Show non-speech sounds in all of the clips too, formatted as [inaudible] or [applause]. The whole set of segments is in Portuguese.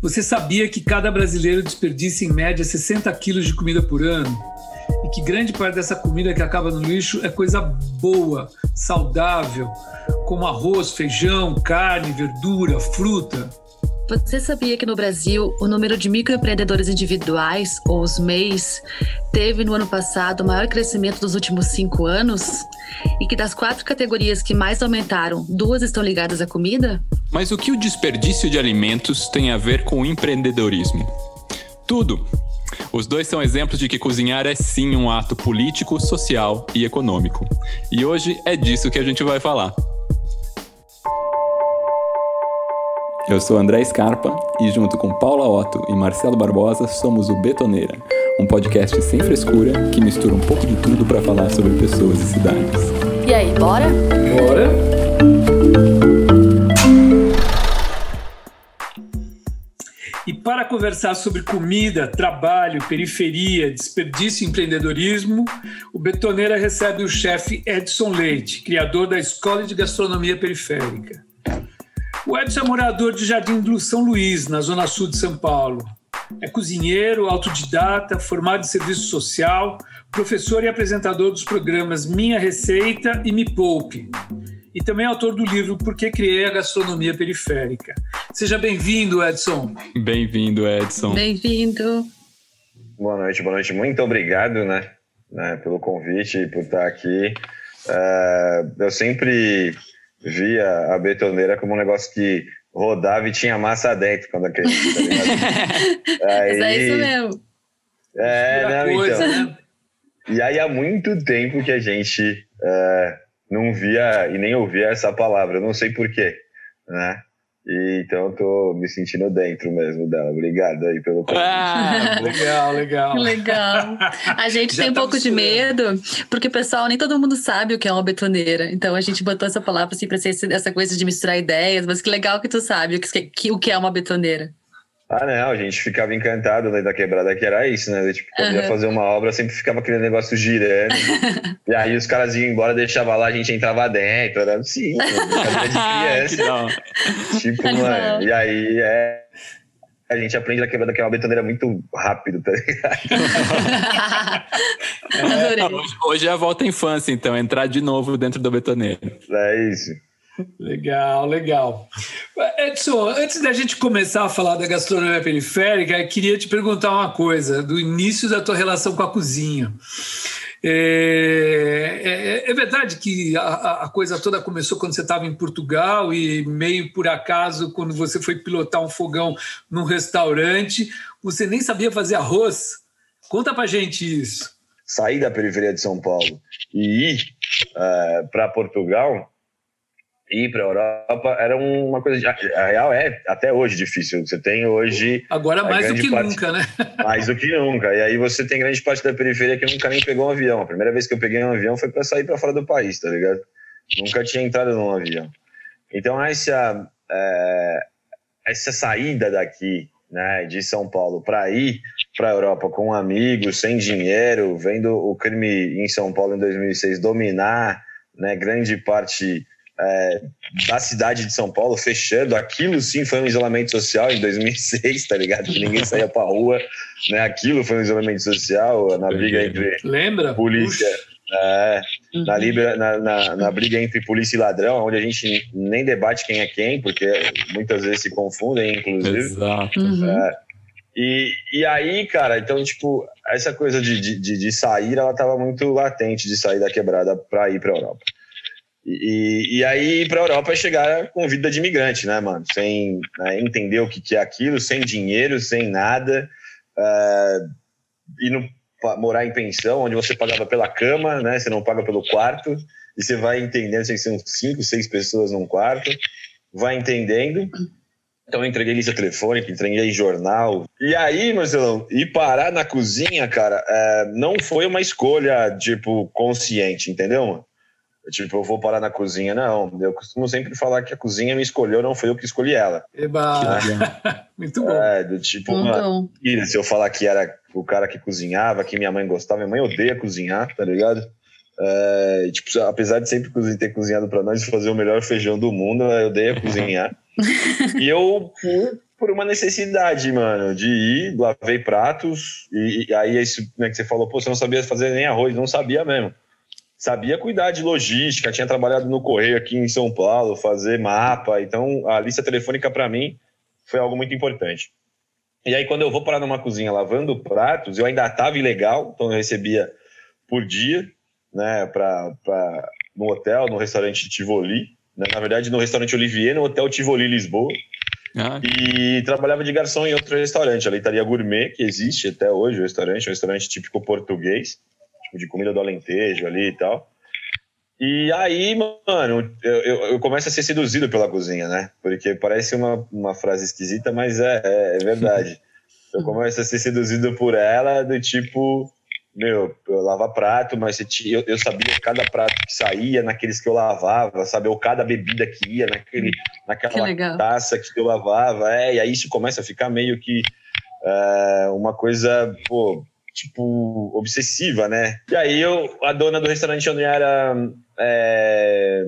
Você sabia que cada brasileiro desperdiça em média 60 quilos de comida por ano? E que grande parte dessa comida que acaba no lixo é coisa boa, saudável, como arroz, feijão, carne, verdura, fruta. Você sabia que no Brasil o número de microempreendedores individuais, ou os MEIs, teve no ano passado o maior crescimento dos últimos cinco anos? E que das quatro categorias que mais aumentaram, duas estão ligadas à comida? Mas o que o desperdício de alimentos tem a ver com o empreendedorismo? Tudo! Os dois são exemplos de que cozinhar é sim um ato político, social e econômico. E hoje é disso que a gente vai falar. Eu sou André Scarpa e, junto com Paula Otto e Marcelo Barbosa, somos o Betoneira, um podcast sem frescura que mistura um pouco de tudo para falar sobre pessoas e cidades. E aí, bora? Bora! E para conversar sobre comida, trabalho, periferia, desperdício e empreendedorismo, o Betoneira recebe o chefe Edson Leite, criador da Escola de Gastronomia Periférica. O Edson é morador de Jardim do São Luís, na zona sul de São Paulo. É cozinheiro, autodidata, formado em serviço social, professor e apresentador dos programas Minha Receita e Me Poupe. E também autor do livro Por que Criei a Gastronomia Periférica. Seja bem-vindo, Edson. Bem-vindo, Edson. Bem-vindo. Boa noite, boa noite. Muito obrigado né, né pelo convite e por estar aqui. Uh, eu sempre via a betoneira como um negócio que rodava e tinha massa dentro quando aquele. Tá [laughs] Aí, Mas é isso mesmo. É, não, coisa, então. Né? E aí há muito tempo que a gente é, não via e nem ouvia essa palavra, não sei porquê, né? E, então eu tô me sentindo dentro mesmo dela. Obrigado aí pelo Ah, legal, legal. [laughs] Legal. A gente Já tem um tá pouco de medo, porque, pessoal, nem todo mundo sabe o que é uma betoneira. Então a gente botou essa palavra assim para ser essa coisa de misturar ideias, mas que legal que tu sabe o que, que, o que é uma betoneira. Ah, não, a gente ficava encantado né, da quebrada que era isso, né? Tipo, quando uhum. ia fazer uma obra, sempre ficava aquele negócio girando. [laughs] e aí os caras iam embora, deixava lá, a gente entrava dentro. Era assim, de [laughs] criança. tipo, mano. E aí é. A gente aprende a quebrada que é uma betoneira muito rápido, tá ligado? [laughs] é, hoje, hoje é a volta à infância, então, entrar de novo dentro do betoneiro. É isso. Legal, legal. Edson, antes da gente começar a falar da gastronomia periférica, queria te perguntar uma coisa, do início da tua relação com a cozinha. É, é, é verdade que a, a, coisa toda começou quando você estava em Portugal e meio por acaso, quando você foi pilotar um fogão num restaurante, você nem sabia fazer arroz? Conta pra gente isso. Sair da periferia de São Paulo e ir uh, é, para Portugal ir para a Europa era uma coisa. De, a real é até hoje difícil. Você tem hoje. Agora mais do que parte, nunca, né? [laughs] Mais do que nunca. E aí você tem grande parte da periferia que nunca nem pegou um avião. A primeira vez que eu peguei um avião foi para sair para fora do país, tá ligado? Nunca tinha entrado num avião. Então essa, é, essa saída daqui, né, de São Paulo para ir para a Europa com amigos, sem dinheiro, vendo o crime em São Paulo em 2006 dominar, né, grande parte é, da cidade de São Paulo fechando. Aquilo sim foi um isolamento social em 2006, tá ligado? Que ninguém saía pra rua, né? Aquilo foi um isolamento social na briga entre Lembra? polícia. É, na, libra, na, na, na, briga entre polícia e ladrão, onde a gente nem debate quem é quem, porque muitas vezes se confundem, inclusive. Exato. Uhum. É, e, e aí, cara, então, tipo, essa coisa de, de, de sair, ela tava muito latente de sair da quebrada para ir para Europa. E, e aí, para a Europa, chegar com vida de imigrante, né, mano? Sem né, entender o que, que é aquilo, sem dinheiro, sem nada. Uh, e morar em pensão, onde você pagava pela cama, né? Você não paga pelo quarto. E você vai entendendo, assim, são cinco, seis pessoas num quarto. Vai entendendo. Então, eu entreguei lista telefônica, entreguei jornal. E aí, Marcelão, ir parar na cozinha, cara, é, não foi uma escolha, tipo, consciente, entendeu, mano? Tipo, eu vou parar na cozinha. Não, eu costumo sempre falar que a cozinha me escolheu, não foi eu que escolhi ela. Eba! [laughs] Muito bom. É, do tipo, uma, se eu falar que era o cara que cozinhava, que minha mãe gostava, minha mãe odeia cozinhar, tá ligado? É, tipo, apesar de sempre ter cozinhado para nós e fazer o melhor feijão do mundo, eu odeio cozinhar. [laughs] e eu, por por uma necessidade, mano, de ir, lavei pratos, e, e aí isso né, que você falou, pô, você não sabia fazer nem arroz, não sabia mesmo. Sabia cuidar de logística, tinha trabalhado no correio aqui em São Paulo, fazer mapa, então a lista telefônica para mim foi algo muito importante. E aí quando eu vou parar numa cozinha lavando pratos, eu ainda estava ilegal, então eu recebia por dia, né, pra, no hotel, no restaurante Tivoli, né, na verdade no restaurante Olivier, no hotel Tivoli Lisboa, ah. E trabalhava de garçom em outro restaurante, a Leitaria Gourmet, que existe até hoje, o restaurante, um restaurante típico português, tipo de comida do Alentejo ali e tal. E aí, mano, eu, eu, eu, começo a ser seduzido pela cozinha, né? Porque parece uma, uma frase esquisita, mas é, é, é verdade. [laughs] Eu começo a ser seduzido por ela, do tipo, meu, eu lavava prato, mas eu, eu, sabia cada prato que saía naqueles que eu lavava, sabe? Ou cada bebida que ia naquele, naquela que taça que eu lavava. É, e aí isso começa a ficar meio que é, uma coisa, pô, tipo, obsessiva, né? E aí eu, a dona do restaurante onde era é,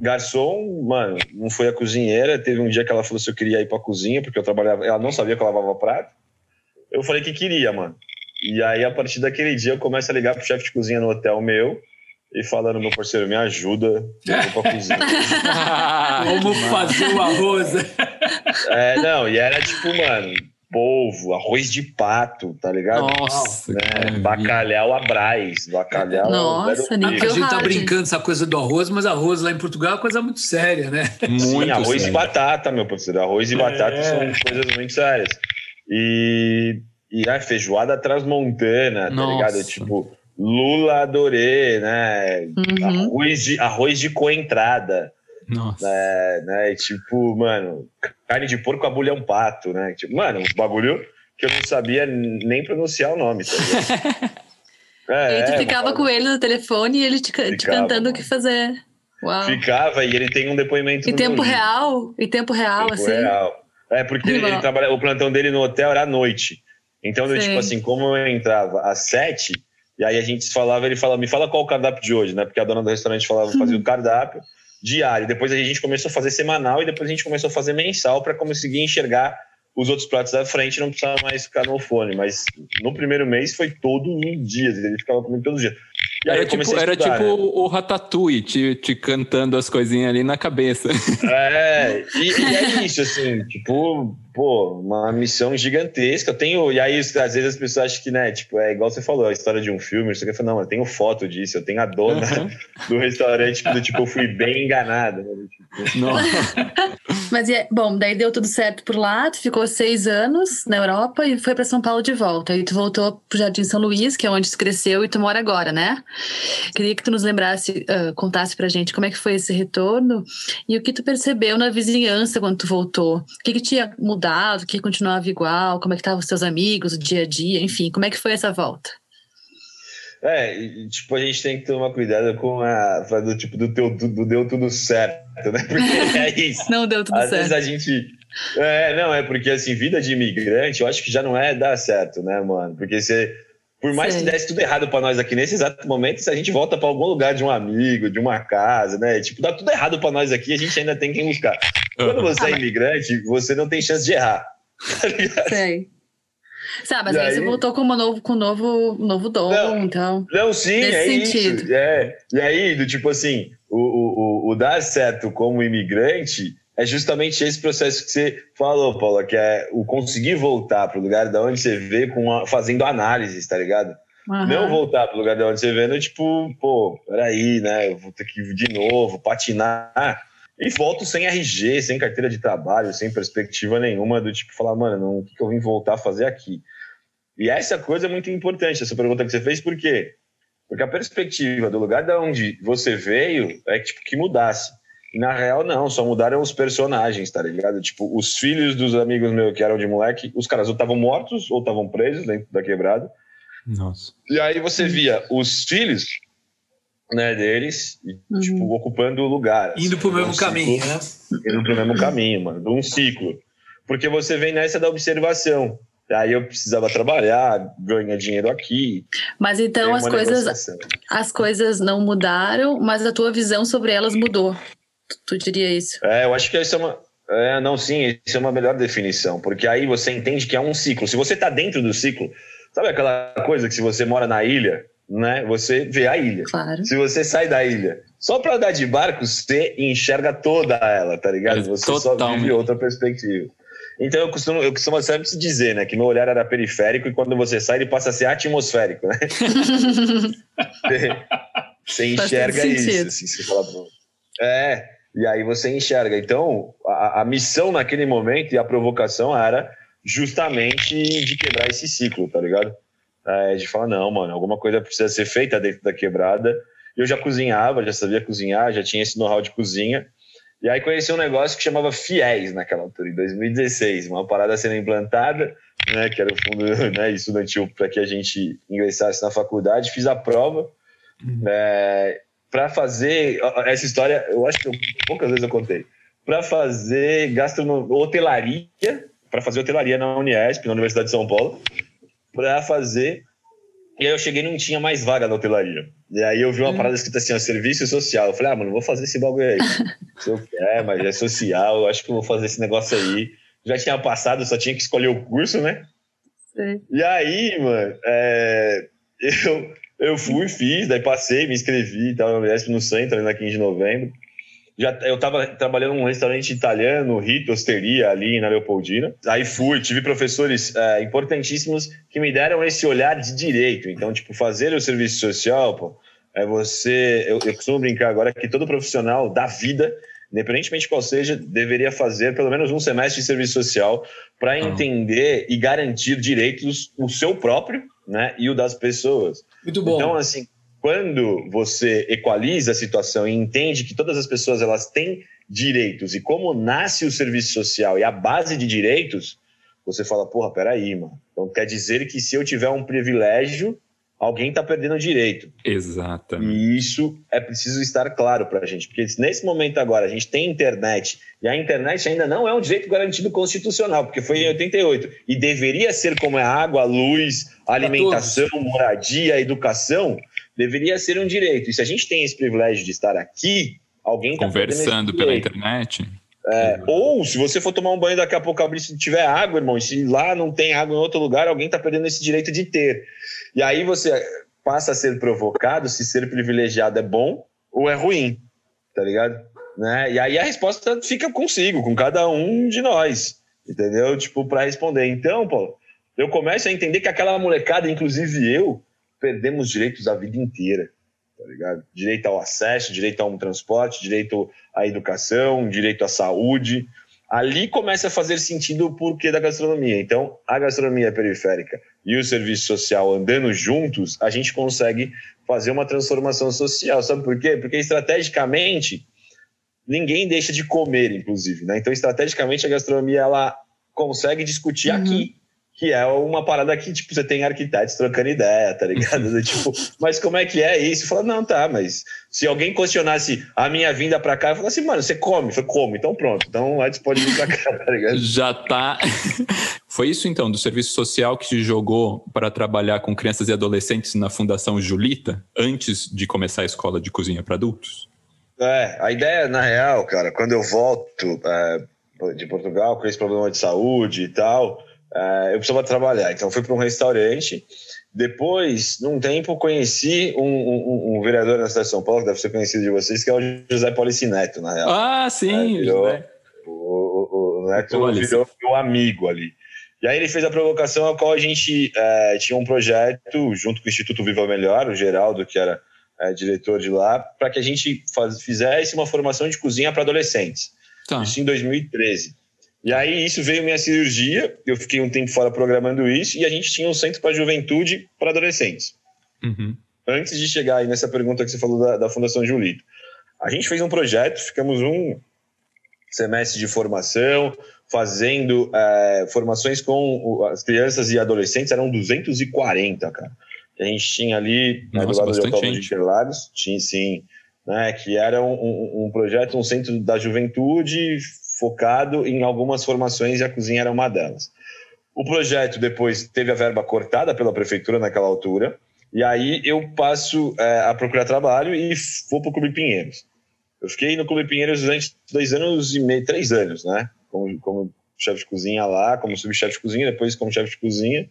garçom, mano, não foi a cozinheira. Teve um dia que ela falou se eu queria ir pra cozinha, porque eu trabalhava, ela não sabia que eu lavava prato. Eu falei que queria, mano. E aí, a partir daquele dia, eu começo a ligar pro chefe de cozinha no hotel meu e falando, meu parceiro, me ajuda, eu vou pra cozinha. [laughs] Como fazer o arroz? é, não, e era tipo, mano, polvo, arroz de pato, tá ligado? Nossa, né? Bacalhau à Brás, bacalhau... Nossa, A gente tá brincando essa coisa do arroz, mas arroz lá em Portugal é uma coisa muito séria, né? Muito Sim, arroz sério. e batata, meu parceiro. Arroz e é. batata são coisas muito sérias. E e a feijoada transmontana, Nossa. tá ligado? Tipo, lula adorê, né? Uhum. Arroz, de, arroz de coentrada. Nossa. Né, né? Tipo, mano, carne de porco a bulhão pato, né? Tipo, mano, uns bagulho que eu não sabia nem pronunciar o nome, tá é, [laughs] e aí tu é, ficava com ele no telefone e ele te, ficava, te cantando o que fazer. Uau. Ficava e ele tem um depoimento. Em tempo real? Em tempo real, tempo assim? Real. É, porque ele, ele trabalha, o plantão dele no hotel era à noite. Então, eu, tipo assim, como eu entrava às sete, e aí a gente falava, ele falava, me fala qual o cardápio de hoje, né? Porque a dona do restaurante falava, fazia o [laughs] cardápio diário. Depois a gente começou a fazer semanal e depois a gente começou a fazer mensal para conseguir enxergar os outros pratos da frente não precisava mais ficar no fone. Mas no primeiro mês foi todo um dia, ele ficava comigo todos os dias. E era tipo, estudar, era tipo né? o Ratatouille te, te cantando as coisinhas ali na cabeça. É, e, e é isso, assim, tipo, pô, uma missão gigantesca. Eu tenho, e aí às vezes as pessoas acham que, né, tipo, é igual você falou, a história de um filme, você quer falar, não, eu tenho foto disso, eu tenho a dona uhum. [laughs] do restaurante do tipo, eu fui bem enganado. Né? Tipo, [laughs] Mas, bom, daí deu tudo certo por lá, tu ficou seis anos na Europa e foi para São Paulo de volta. E tu voltou pro Jardim São Luís, que é onde tu cresceu e tu mora agora, né? Queria que tu nos lembrasse, uh, contasse pra gente como é que foi esse retorno e o que tu percebeu na vizinhança quando tu voltou. O que, que tinha mudado mudado, que continuava igual? Como é que estavam os seus amigos, o dia a dia, enfim, como é que foi essa volta? É, tipo, a gente tem que tomar cuidado com a do tipo do teu do deu tudo certo, né? [laughs] Porque é isso. não deu tudo Às certo. Às vezes a gente é, não, é porque assim, vida de imigrante, eu acho que já não é dar certo, né, mano? Porque você por mais Sei. que desse tudo errado para nós aqui nesse exato momento, se a gente volta para algum lugar de um amigo, de uma casa, né? Tipo, dá tudo errado para nós aqui, a gente ainda tem que buscar. Quando você é imigrante, você não tem chance de errar. [laughs] Tá Sei. Sabe, mas aí, aí, você voltou com um novo, com um novo, novo dom, não, então. Não, sim, é sentido. isso. É. E aí, do tipo assim, o, o, o, o dar certo como imigrante é justamente esse processo que você falou, Paula, que é o conseguir voltar para o lugar de onde você vê com a, fazendo análises, tá ligado? Uhum. Não voltar para o lugar de onde você vê, não, tipo, pô, peraí, né? Eu vou ter que ir de novo, patinar. E volto sem RG, sem carteira de trabalho, sem perspectiva nenhuma, do tipo, falar, mano, não, o que, que eu vim voltar a fazer aqui? E essa coisa é muito importante, essa pergunta que você fez, por quê? Porque a perspectiva do lugar de onde você veio é tipo, que mudasse. E na real, não, só mudaram os personagens, tá ligado? Tipo, os filhos dos amigos meus que eram de moleque, os caras ou estavam mortos ou estavam presos dentro da quebrada. Nossa. E aí você via os filhos né, deles, uhum. tipo, ocupando o lugar. Indo assim, pro mesmo um caminho, né? Indo pro mesmo caminho, mano, de um ciclo. Porque você vem nessa da observação. Aí eu precisava trabalhar, ganhar dinheiro aqui. Mas então as coisas, as coisas não mudaram, mas a tua visão sobre elas mudou. Tu, diria isso? É, eu acho que isso é uma. É, não, sim, isso é uma melhor definição, porque aí você entende que é um ciclo. Se você está dentro do ciclo, sabe aquela coisa que se você mora na ilha, né, você vê a ilha. Claro. Se você sai da ilha só para andar de barco, você enxerga toda ela, tá ligado? É, você só totalmente. vive outra perspectiva. Então eu costumo, eu costumo sempre se dizer, né, que meu olhar era periférico e quando você sai ele passa a ser atmosférico, né? [laughs] você Faz enxerga isso, assim, você fala, é, e aí você enxerga. Então, a, a missão naquele momento e a provocação era justamente de quebrar esse ciclo, tá ligado? É, de falar, não, mano, alguma coisa precisa ser feita dentro da quebrada. Eu já cozinhava, já sabia cozinhar, já tinha esse know-how de cozinha. E aí conheci um negócio que chamava FIES naquela altura, em 2016, uma parada sendo implantada, né, que era o fundo [laughs] né, estudantil para que a gente ingressasse na faculdade. Fiz a prova para fazer essa história. Eu acho que eu- poucas vezes eu contei. Para fazer gastronomia, hotelaria, para fazer hotelaria na Uniesp, na Universidade de São Paulo, para fazer. E aí eu cheguei e não tinha mais vaga na hotelaria. E aí eu vi uma parada escrita assim, ó, serviço social. Eu falei, ah, mano, vou fazer esse bagulho aí. [laughs] Se eu quer, mas é social, eu acho que eu vou fazer esse negócio aí. Já tinha passado, só tinha que escolher o curso, né? Sei. E aí, mano, é, [laughs] eu, eu fui, fiz, daí passei, me inscrevi, tava no Unesp no centro, ali na 15 de novembro. Já, eu tava trabalhando num restaurante italiano, Rito, Osteria, ali na Leopoldina. Aí fui, tive professores é, importantíssimos que me deram esse olhar de direito. Então, tipo, fazer o serviço social, pô, é você... Eu, eu costumo brincar agora que todo profissional da vida, independentemente de qual seja, deveria fazer pelo menos um semestre de serviço social para entender e garantir direitos, o seu próprio né, e o das pessoas. Muito bom. Então, assim, quando você equaliza a situação e entende que todas as pessoas elas têm direitos e como nasce o serviço social e a base de direitos, você fala, porra, peraí, mano. Então quer dizer que se eu tiver um privilégio, alguém está perdendo direito. Exatamente. E isso é preciso estar claro para a gente, porque se nesse momento agora a gente tem internet e a internet ainda não é um direito garantido constitucional, porque foi em 88 e deveria ser como é a água, luz, alimentação, moradia, educação, deveria ser um direito. E se a gente tem esse privilégio de estar aqui, alguém está Conversando pela internet. É, ou se você for tomar um banho daqui a pouco abrir se tiver água, irmão, e se lá não tem água em outro lugar, alguém está perdendo esse direito de ter. E aí você passa a ser provocado se ser privilegiado é bom ou é ruim, tá ligado? Né? E aí a resposta fica consigo, com cada um de nós, entendeu? Tipo, para responder. Então, Paulo, eu começo a entender que aquela molecada, inclusive eu, perdemos direitos a vida inteira, tá ligado? Direito ao acesso, direito a um transporte, direito à educação, direito à saúde. Ali começa a fazer sentido o porquê da gastronomia. Então, a gastronomia periférica e o serviço social andando juntos, a gente consegue fazer uma transformação social. Sabe por quê? Porque estrategicamente ninguém deixa de comer, inclusive. Né? Então, estrategicamente, a gastronomia ela consegue discutir Uhum. aqui, que é uma parada que tipo, você tem arquitetos trocando ideia, tá ligado? Do tipo, mas como é que é isso? Fala, não, tá, mas se alguém questionasse a minha vinda pra cá, eu falasse assim, mano, você come? Eu falei, como? Então pronto, então antes pode vir pra cá, tá ligado? Já tá. Foi isso então, do serviço social que te jogou para trabalhar com crianças e adolescentes na Fundação Julita, antes de começar a escola de cozinha para adultos? É, a ideia, na real, cara, quando eu volto é, de Portugal com esse problema de saúde e tal, é, eu precisava trabalhar. Então, fui para um restaurante. Depois, num tempo, conheci um, um- um vereador na cidade de São Paulo, que deve ser conhecido de vocês, que é o José Polici Neto, na real. Ah, sim. É, virou- José. O, o- o Neto virou meu amigo ali. E aí ele fez a provocação a qual a gente é, tinha um projeto junto com o Instituto Viva Melhor, o Geraldo, que era é, diretor de lá, para que a gente faz- fizesse uma formação de cozinha para adolescentes. Tá. Isso em 2013. E aí isso veio minha cirurgia, eu fiquei um tempo fora programando isso, e a gente tinha um centro para juventude para adolescentes Uhum. antes de chegar aí nessa pergunta que você falou da, da Fundação Julito, a gente fez um projeto, ficamos um semestre de formação, fazendo é, formações com as crianças e adolescentes, eram 240, cara. Que a gente tinha ali né, do Nossa, lado do Autódromo de gente. Interlagos, tinha sim, né, que era um, um- um projeto, um centro da juventude focado em algumas formações e a cozinha era uma delas. O projeto depois teve a verba cortada pela prefeitura naquela altura, e aí eu passo é, a procurar trabalho e vou para o Clube Pinheiros. Eu fiquei no Clube Pinheiros durante dois anos e meio, três anos, né? como, como chefe de cozinha lá, como subchefe de cozinha, depois como chefe de cozinha.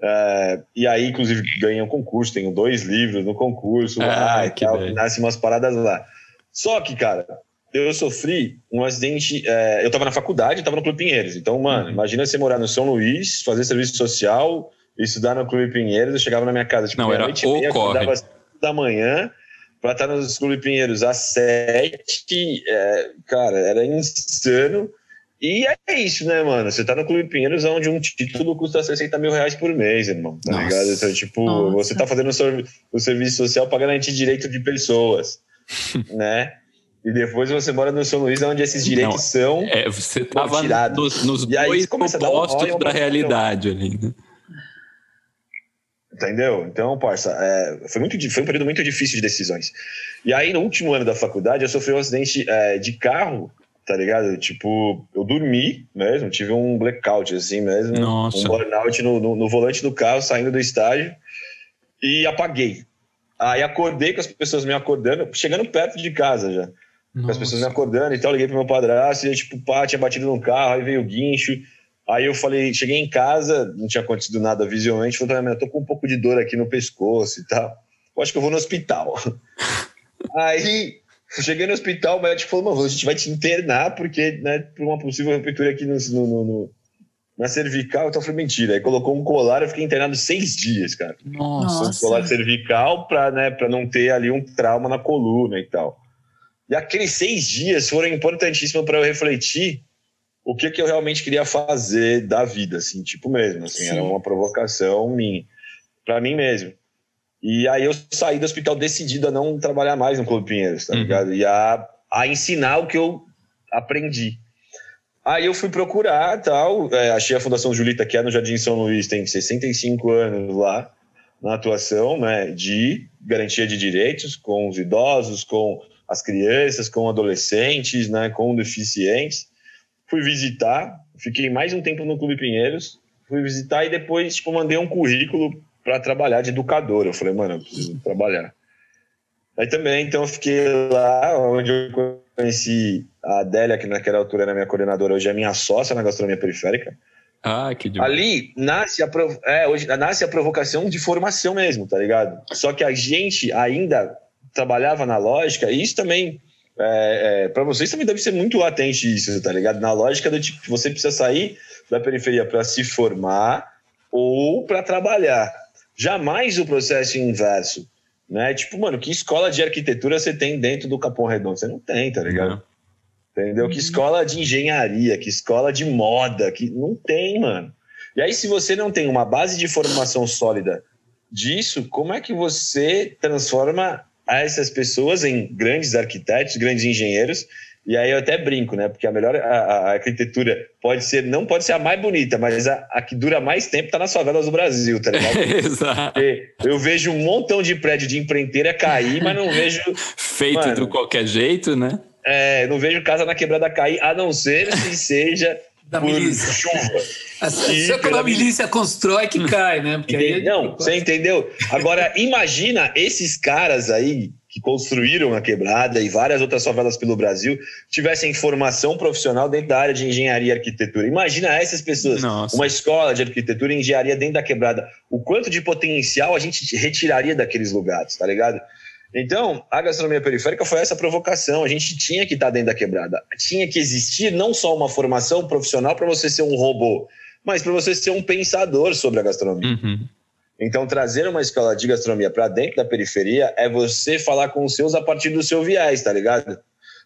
É, e aí, inclusive, ganhei um concurso, tenho dois livros no concurso ah, lá e tal, nasce umas paradas lá. Só que, cara, eu sofri um acidente. É, eu tava na faculdade, tava no Clube Pinheiros. Então, mano, uhum. imagina você morar no São Luís, fazer serviço social, estudar no Clube Pinheiros. Eu chegava na minha casa, tipo, Não, era noite o corre. da manhã para estar nos Clube Pinheiros às sete. É, cara, era insano. E é isso, né, mano? Você tá no Clube Pinheiros, onde um título custa 60 mil reais por mês, irmão. Tá Nossa. ligado? Então, tipo, Nossa. você tá fazendo o, serviço social para garantir direito de pessoas, [laughs] né? E depois você mora no São Luís, onde esses direitos Não, são. É, você tava nos, nos dois opostos da realidade ali, né? Entendeu? Então, parça, é, foi, muito, foi um período muito difícil de decisões. E aí, no último ano da faculdade, eu sofri um acidente é, de carro tá ligado? Tipo, eu dormi mesmo, tive um blackout assim mesmo, Nossa. um burnout no, no, no, volante do carro, saindo do estágio e apaguei. Aí acordei com as pessoas me acordando, chegando perto de casa já. Com as pessoas me acordando e tal, liguei pro meu padrasto e tipo, pá, tinha batido no carro, aí veio o guincho. Aí eu falei, cheguei em casa, não tinha acontecido nada visualmente, falei, eu tô com um pouco de dor aqui no pescoço e tal. Eu acho que eu vou no hospital. [laughs] aí Cheguei no hospital, o médico falou: Mano, a gente vai te internar porque, né, por uma possível ruptura aqui no, no, no, na cervical. Então eu falei: Mentira. Aí colocou um colar, eu fiquei internado seis dias, cara. Nossa. Um colar cervical pra, né, pra não ter ali um trauma na coluna e tal. E aqueles seis dias foram importantíssimos para eu refletir o que, que eu realmente queria fazer da vida, assim, tipo mesmo. Assim, Sim. era uma provocação minha, para mim mesmo. E aí eu saí do hospital decidido a não trabalhar mais no Clube Pinheiros, tá uhum. ligado? E a, a ensinar o que eu aprendi. Aí eu fui procurar tal, é, achei a Fundação Julita, que é no Jardim São Luís, tem 65 anos lá na atuação né, de garantia de direitos com os idosos, com as crianças, com adolescentes, né, com deficientes. Fui visitar, fiquei mais um tempo no Clube Pinheiros, fui visitar e depois tipo, mandei um currículo para trabalhar de educador. Eu falei, mano, eu preciso trabalhar. Aí também, então, eu fiquei lá, onde eu conheci a Adélia, que naquela altura era minha coordenadora, hoje é minha sócia na gastronomia periférica. Ah, que demais. Ali nasce a, é, hoje, nasce a provocação de formação mesmo, tá ligado? Só que a gente ainda trabalhava na lógica, e isso também, é, é, para vocês também deve ser muito latente isso, tá ligado? Na lógica do tipo, você precisa sair da periferia para se formar ou para trabalhar. Jamais o processo inverso. Né? Tipo, mano, que escola de arquitetura você tem dentro do Capão Redondo? Você não tem, tá ligado? Não. Entendeu? Que escola de engenharia, que escola de moda, que não tem, mano. E aí, se você não tem uma base de formação sólida disso, como é que você transforma essas pessoas em grandes arquitetos, grandes engenheiros e aí eu até brinco, né? Porque a melhor a, a arquitetura pode ser, não pode ser a mais bonita, mas a, a que dura mais tempo tá nas favelas do Brasil, tá ligado? [laughs] Exato. Eu vejo um montão de prédio de empreiteira cair, mas não vejo. [laughs] Feito mano, de qualquer jeito, né? É, não vejo casa na quebrada cair, a não ser se [laughs] seja da por milícia. chuva. [laughs] É quando a milícia constrói que cai, né? Porque aí é não, você entendeu? Agora, imagina esses caras aí que construíram a quebrada e várias outras favelas pelo Brasil tivessem formação profissional dentro da área de engenharia e arquitetura. Imagina essas pessoas, Nossa. uma escola de arquitetura e engenharia dentro da quebrada. O quanto de potencial a gente retiraria daqueles lugares, tá ligado? Então, a gastronomia periférica foi essa provocação. A gente tinha que estar dentro da quebrada. Tinha que existir não só uma formação profissional para você ser um robô, mas para você ser um pensador sobre a gastronomia. Uhum. Então, trazer uma escola de gastronomia para dentro da periferia é você falar com os seus a partir do seu viés, tá ligado?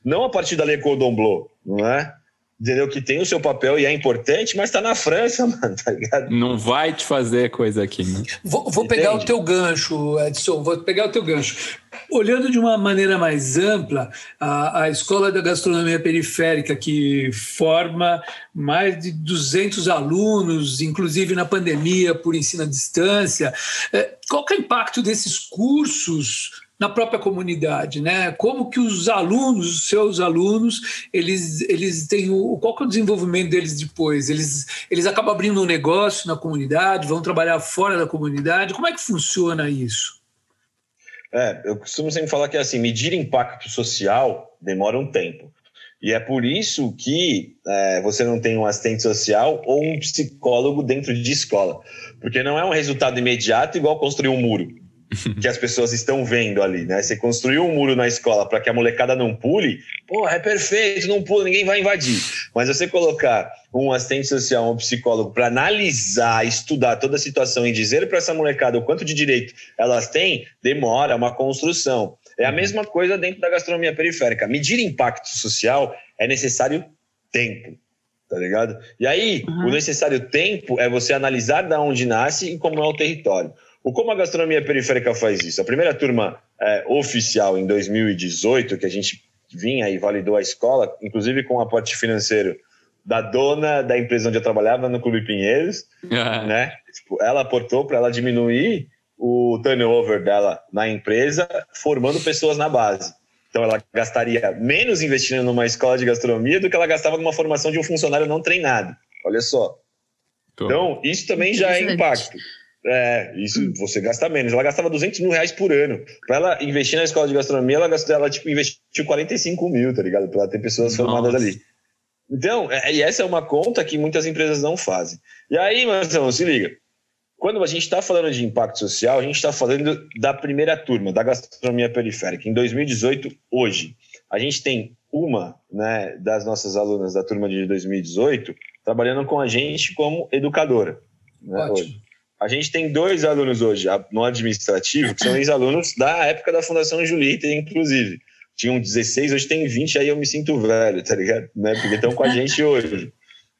Não a partir da Lei Cordon Bleu, não é? Entendeu? Que tem o seu papel e é importante, mas está na França, [laughs] mano, tá ligado? Não vai te fazer coisa aqui, né? Vou, vou pegar o teu gancho, Edson, vou pegar o teu gancho. Olhando de uma maneira mais ampla, a, a Escola da Gastronomia Periférica, que forma mais de 200 alunos, inclusive na pandemia, por ensino à distância, é, qual é o impacto desses cursos na própria comunidade, né? Como que os alunos, os seus alunos, eles, eles têm o qual que é o desenvolvimento deles depois? Eles, eles acabam abrindo um negócio na comunidade, vão trabalhar fora da comunidade. Como é que funciona isso? É, eu costumo sempre falar que assim, medir impacto social demora um tempo. E é por isso que é, você não tem um assistente social ou um psicólogo dentro de escola. Porque não é um resultado imediato igual construir um muro que as pessoas estão vendo ali, né? Você construiu um muro na escola para que a molecada não pule, porra, é perfeito, não pula, ninguém vai invadir. Mas você colocar um assistente social, um psicólogo para analisar, estudar toda a situação e dizer para essa molecada o quanto de direito elas têm, demora, é uma construção. É a mesma coisa dentro da gastronomia periférica. Medir impacto social é necessário tempo, tá ligado? E aí, uhum. o necessário tempo é você analisar da onde nasce e como é o território. O Como a Gastronomia Periférica faz isso? A primeira turma é, oficial em 2018, que a gente vinha e validou a escola, inclusive com o aporte financeiro da dona da empresa onde eu trabalhava, no Clube Pinheiros, uhum. né? Tipo, ela aportou para ela diminuir o turnover dela na empresa, formando pessoas na base. Então, ela gastaria menos investindo numa escola de gastronomia do que ela gastava numa formação de um funcionário não treinado. Olha só. Então, isso também já é impacto. É, isso você gasta menos. Ela gastava 200 mil reais por ano. Para ela investir na escola de gastronomia, ela, gastou, ela tipo, investiu 45 mil, tá ligado? Para ela ter pessoas Nossa. formadas ali. Então, é, e essa é uma conta que muitas empresas não fazem. E aí, Marcelo, se liga. Quando a gente está falando de impacto social, a gente está falando da primeira turma, da gastronomia periférica. Em 2018, hoje, a gente tem uma né, das nossas alunas da turma de 2018 trabalhando com a gente como educadora. Né, Ótimo. Hoje. A gente tem dois alunos hoje no administrativo, que são ex-alunos da época da Fundação Julita, inclusive. Tinham 16, hoje tem 20, aí eu me sinto velho, tá ligado? Né? Porque estão com a gente hoje.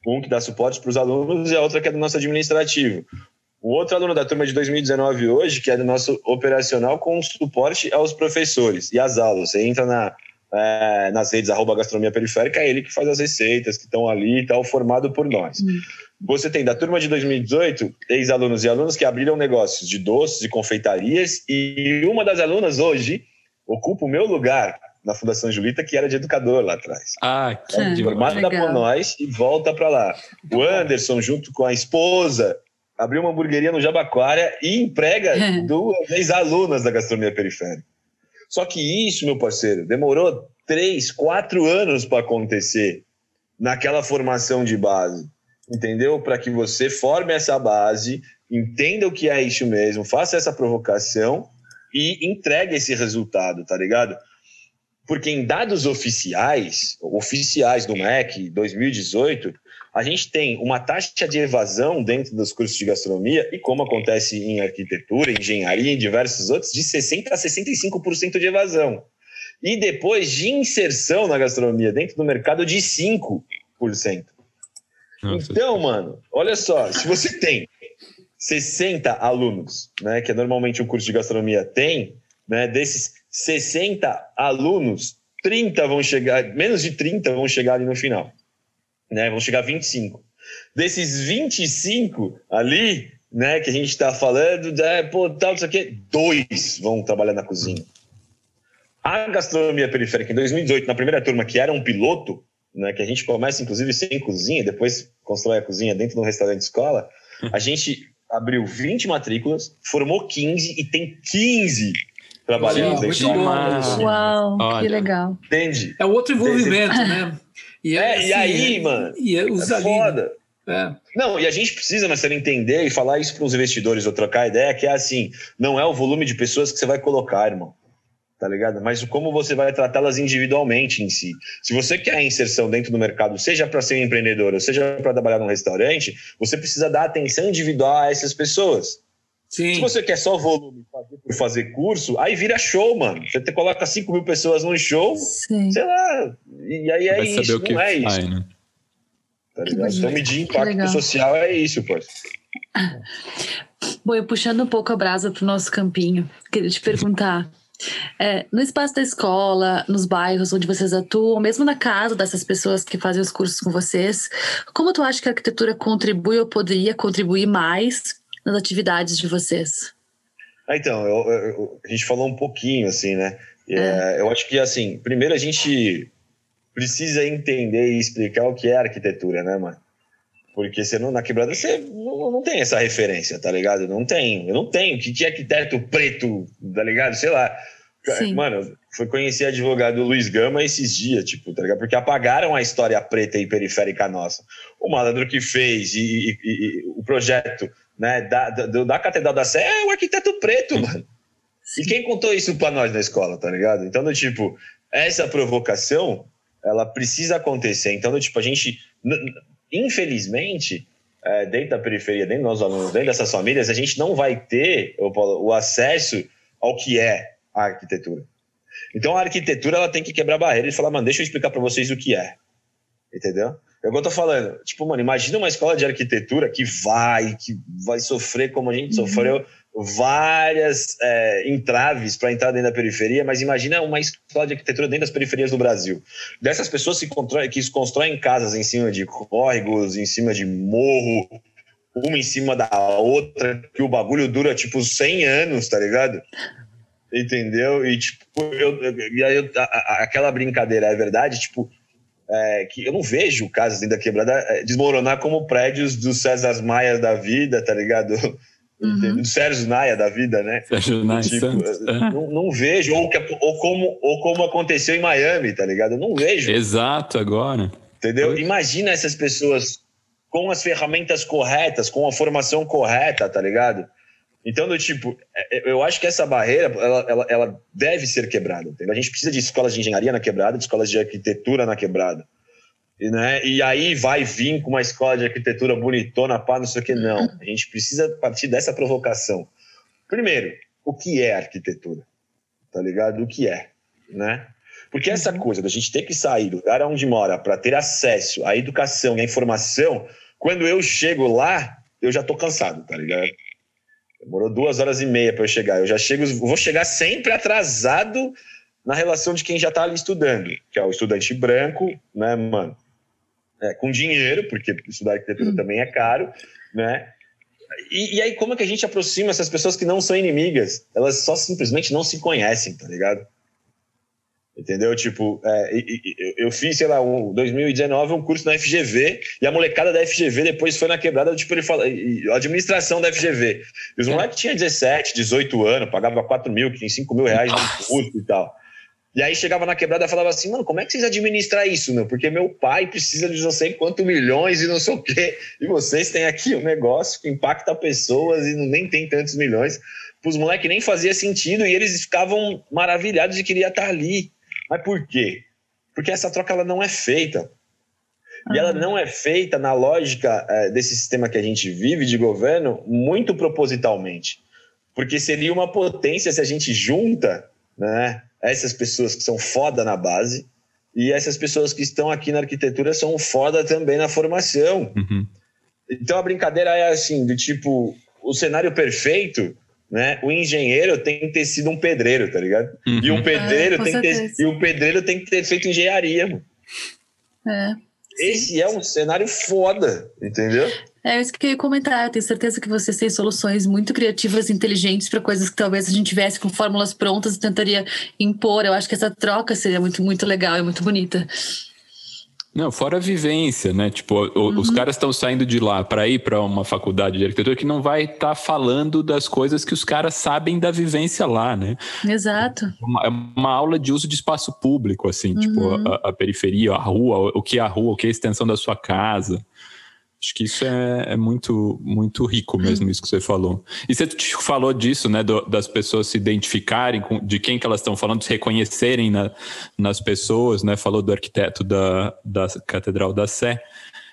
Um que dá suporte para os alunos e a outra que é do nosso administrativo. O outro aluno da turma de 2019 hoje, que é do nosso operacional, com suporte aos professores e às aulas. Você entra na, é, nas redes arroba gastronomia periférica, é ele que faz as receitas que estão ali e tal, formado por nós. Hum. Você tem da turma de 2018, ex-alunos e alunos que abriram negócios de doces e confeitarias, e uma das alunas hoje ocupa o meu lugar na Fundação Julita, que era de educador lá atrás. Ah, que é, Formada por nós e volta para lá. O Anderson, junto com a esposa, abriu uma hamburgueria no Jabaquara e emprega [laughs] duas ex-alunas da gastronomia periférica. Só que isso, meu parceiro, demorou três, quatro anos para acontecer naquela formação de base entendeu? Para que você forme essa base, entenda o que é isso mesmo, faça essa provocação e entregue esse resultado, tá ligado? Porque em dados oficiais, oficiais do MEC 2018, a gente tem uma taxa de evasão dentro dos cursos de gastronomia, e como acontece em arquitetura, engenharia e diversos outros, de 60% a 65% de evasão. E depois de inserção na gastronomia dentro do mercado de 5%. Nossa. Então, mano, olha só, se você tem 60 alunos, né, que é normalmente o curso de gastronomia tem, né, desses 60 alunos, 30 vão chegar, menos de 30 vão chegar ali no final, né, vão chegar 25. Desses 25 ali, né, que a gente está falando, é, pô, tal, isso aqui, dois vão trabalhar na cozinha. A gastronomia periférica em 2018, na primeira turma, que era um piloto, né, que a gente começa inclusive sem cozinha, depois constrói a cozinha dentro de um restaurante escola, a [laughs] gente abriu 20 matrículas, formou 15 e tem 15 trabalhando dentro Uau, Olha. que legal. Entende? É outro envolvimento, né? E, é, assim, e aí, é, mano, e é, os é foda. É. Não, e a gente precisa, Marcelo, entender e falar isso para os investidores ou trocar ideia, que é assim, não é o volume de pessoas que você vai colocar, irmão tá ligado? Mas como você vai tratá-las individualmente em si. Se você quer a inserção dentro do mercado, seja para ser um empreendedor, ou seja para trabalhar num restaurante, você precisa dar atenção individual a essas pessoas. Sim. Se você quer só volume fazer por fazer curso, aí vira show, mano. Você coloca 5 mil pessoas num show, Sim. sei lá, e aí é isso, não é isso. né? tá então medir impacto social é isso, pô. Bom, eu puxando um pouco a brasa pro nosso campinho, queria te perguntar. É, no espaço da escola, nos bairros onde vocês atuam, mesmo na casa dessas pessoas que fazem os cursos com vocês, como tu acha que a arquitetura contribui ou poderia contribuir mais nas atividades de vocês? Ah, então, eu, eu, a gente falou um pouquinho, assim, né? É. É, eu acho que, assim, primeiro a gente precisa entender e explicar o que é arquitetura, né, mano? Porque você não, na quebrada você não, não, tem essa referência, tá ligado? Não tem. Eu não tenho. O que, que é arquiteto preto, tá ligado? Sei lá. Sim. Mano, foi conhecer advogado Luiz Gama esses dias, tipo, tá ligado? Porque apagaram a história preta e periférica nossa. O malandro que fez e, e, e o projeto né, da, da, da Catedral da Sé é o arquiteto preto, mano. E quem contou isso pra nós na escola, tá ligado? Então, do tipo, essa provocação, ela precisa acontecer. Então, do tipo, a gente, infelizmente, é, dentro da periferia, dentro dos alunos, dentro dessas famílias, a gente não vai ter Paulo, o acesso ao que é a arquitetura. Então, a arquitetura ela tem que quebrar barreiras e falar, mano, deixa eu explicar para vocês o que é. Entendeu? É o que eu tô falando. Tipo, mano, imagina uma escola de arquitetura que vai, que vai sofrer como a gente uhum. sofreu várias é, entraves para entrar dentro da periferia, mas imagina uma escola de arquitetura dentro das periferias do Brasil. Dessas pessoas que, constroem, que constroem casas em cima de córregos, em cima de morro, uma em cima da outra, que o bagulho dura tipo 100 anos, tá ligado? Entendeu? E tipo, eu, e aí eu, a, a, aquela brincadeira é verdade, tipo, é, que eu não vejo casas dentro da quebrada é, desmoronar como prédios dos César Maia da vida, tá ligado? Uhum. Do Sérgio Naia da vida, né? Sérgio Naia tipo, Santos. É. Não, não, vejo, ou, que, ou, como, ou como aconteceu em Miami, tá ligado? Eu não vejo. Exato, agora. Entendeu? Imagina essas pessoas com as ferramentas corretas, com a formação correta, tá ligado? Então, do tipo, é, é, eu acho que essa barreira, ela, ela, ela deve ser quebrada. Entendeu? A gente precisa de escolas de engenharia na quebrada, de escolas de arquitetura na quebrada. E, né? e aí vai vir com uma escola de arquitetura bonitona, pá, não sei o que, não. A gente precisa partir dessa provocação. Primeiro, o que é arquitetura? Tá ligado? O que é, né? Porque essa uhum. coisa da gente ter que sair do lugar onde mora para ter acesso à educação e à informação, quando eu chego lá, eu já tô cansado, tá ligado? Demorou duas horas e meia para eu chegar. Eu já chego, vou chegar sempre atrasado na relação de quem já está ali estudando, que é o estudante branco, né, mano? é, com dinheiro, porque estudar arquitetura hum. também é caro, né? E, e, aí, como é que a gente aproxima essas pessoas que não são inimigas? Elas só simplesmente não se conhecem, tá ligado? Entendeu? Tipo, é, eu fiz, sei lá, um 2019 um curso na FGV e a molecada da FGV depois foi na quebrada, tipo, ele fala, administração da FGV. E os é. moleques tinham 17, 18 anos, pagava 4 mil, 5 mil reais no curso e tal. E aí chegava na quebrada e falava assim, mano, como é que vocês administram isso, meu? Porque meu pai precisa de não sei quanto milhões e não sei o quê. E vocês têm aqui um negócio que impacta pessoas e não, nem tem tantos milhões. Os moleques nem fazia sentido e eles ficavam maravilhados de queria estar ali. Mas por quê? Porque essa troca ela não é feita. E ela não é feita na lógica é, desse sistema que a gente vive de governo muito propositalmente. Porque seria uma potência se a gente junta, né? essas pessoas que são foda na base e essas pessoas que estão aqui na arquitetura são foda também na formação. Uhum. Então a brincadeira é assim, do tipo, o cenário perfeito, né? O engenheiro tem que ter sido um pedreiro, tá ligado? Uhum. E um pedreiro é, tem que ter, e um pedreiro tem que ter feito engenharia, mano. É. Esse Sim. é um cenário foda, entendeu? É isso que eu ia comentar. Eu tenho certeza que vocês têm soluções muito criativas e inteligentes para coisas que talvez a gente tivesse com fórmulas prontas e tentaria impor. Eu acho que essa troca seria muito, muito legal e muito bonita. Não, fora a vivência, né? Tipo, uhum. os caras estão saindo de lá para ir para uma faculdade de arquitetura que não vai estar tá falando das coisas que os caras sabem da vivência lá, né? Exato. É uma, é uma aula de uso de espaço público, assim, tipo, uhum. tipo, a, a, periferia, a rua, o que é a rua, o que é a extensão da sua casa. Acho que isso é, é, muito, muito rico mesmo, isso que você falou. E você falou disso, né, do, das pessoas se identificarem com, de quem que elas estão falando, se reconhecerem na, nas pessoas, né? Falou do arquiteto da, da Catedral da Sé.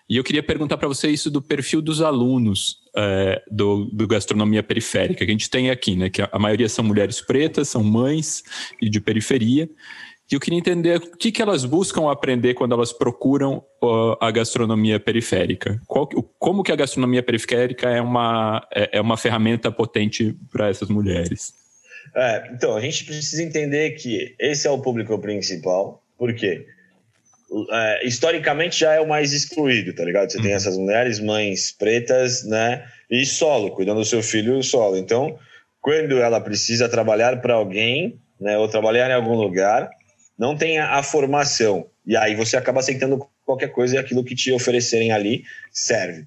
E eu queria perguntar para você isso do perfil dos alunos é, do, do, Gastronomia Periférica, que a gente tem aqui, né? Que a, a maioria são mulheres pretas, são mães e de periferia. E eu queria entender o que, que elas buscam aprender quando elas procuram uh, a gastronomia periférica. Qual, como que a gastronomia periférica é uma, é, é uma ferramenta potente para essas mulheres? É, então, a gente precisa entender que esse é o público principal, porque é, historicamente já é o mais excluído, tá ligado? Você uhum. tem essas mulheres, mães pretas, né? E solo, cuidando do seu filho solo. Então, quando ela precisa trabalhar para alguém, né, ou trabalhar em algum lugar, não tem a, a, formação. E aí você acaba aceitando qualquer coisa e aquilo que te oferecerem ali serve.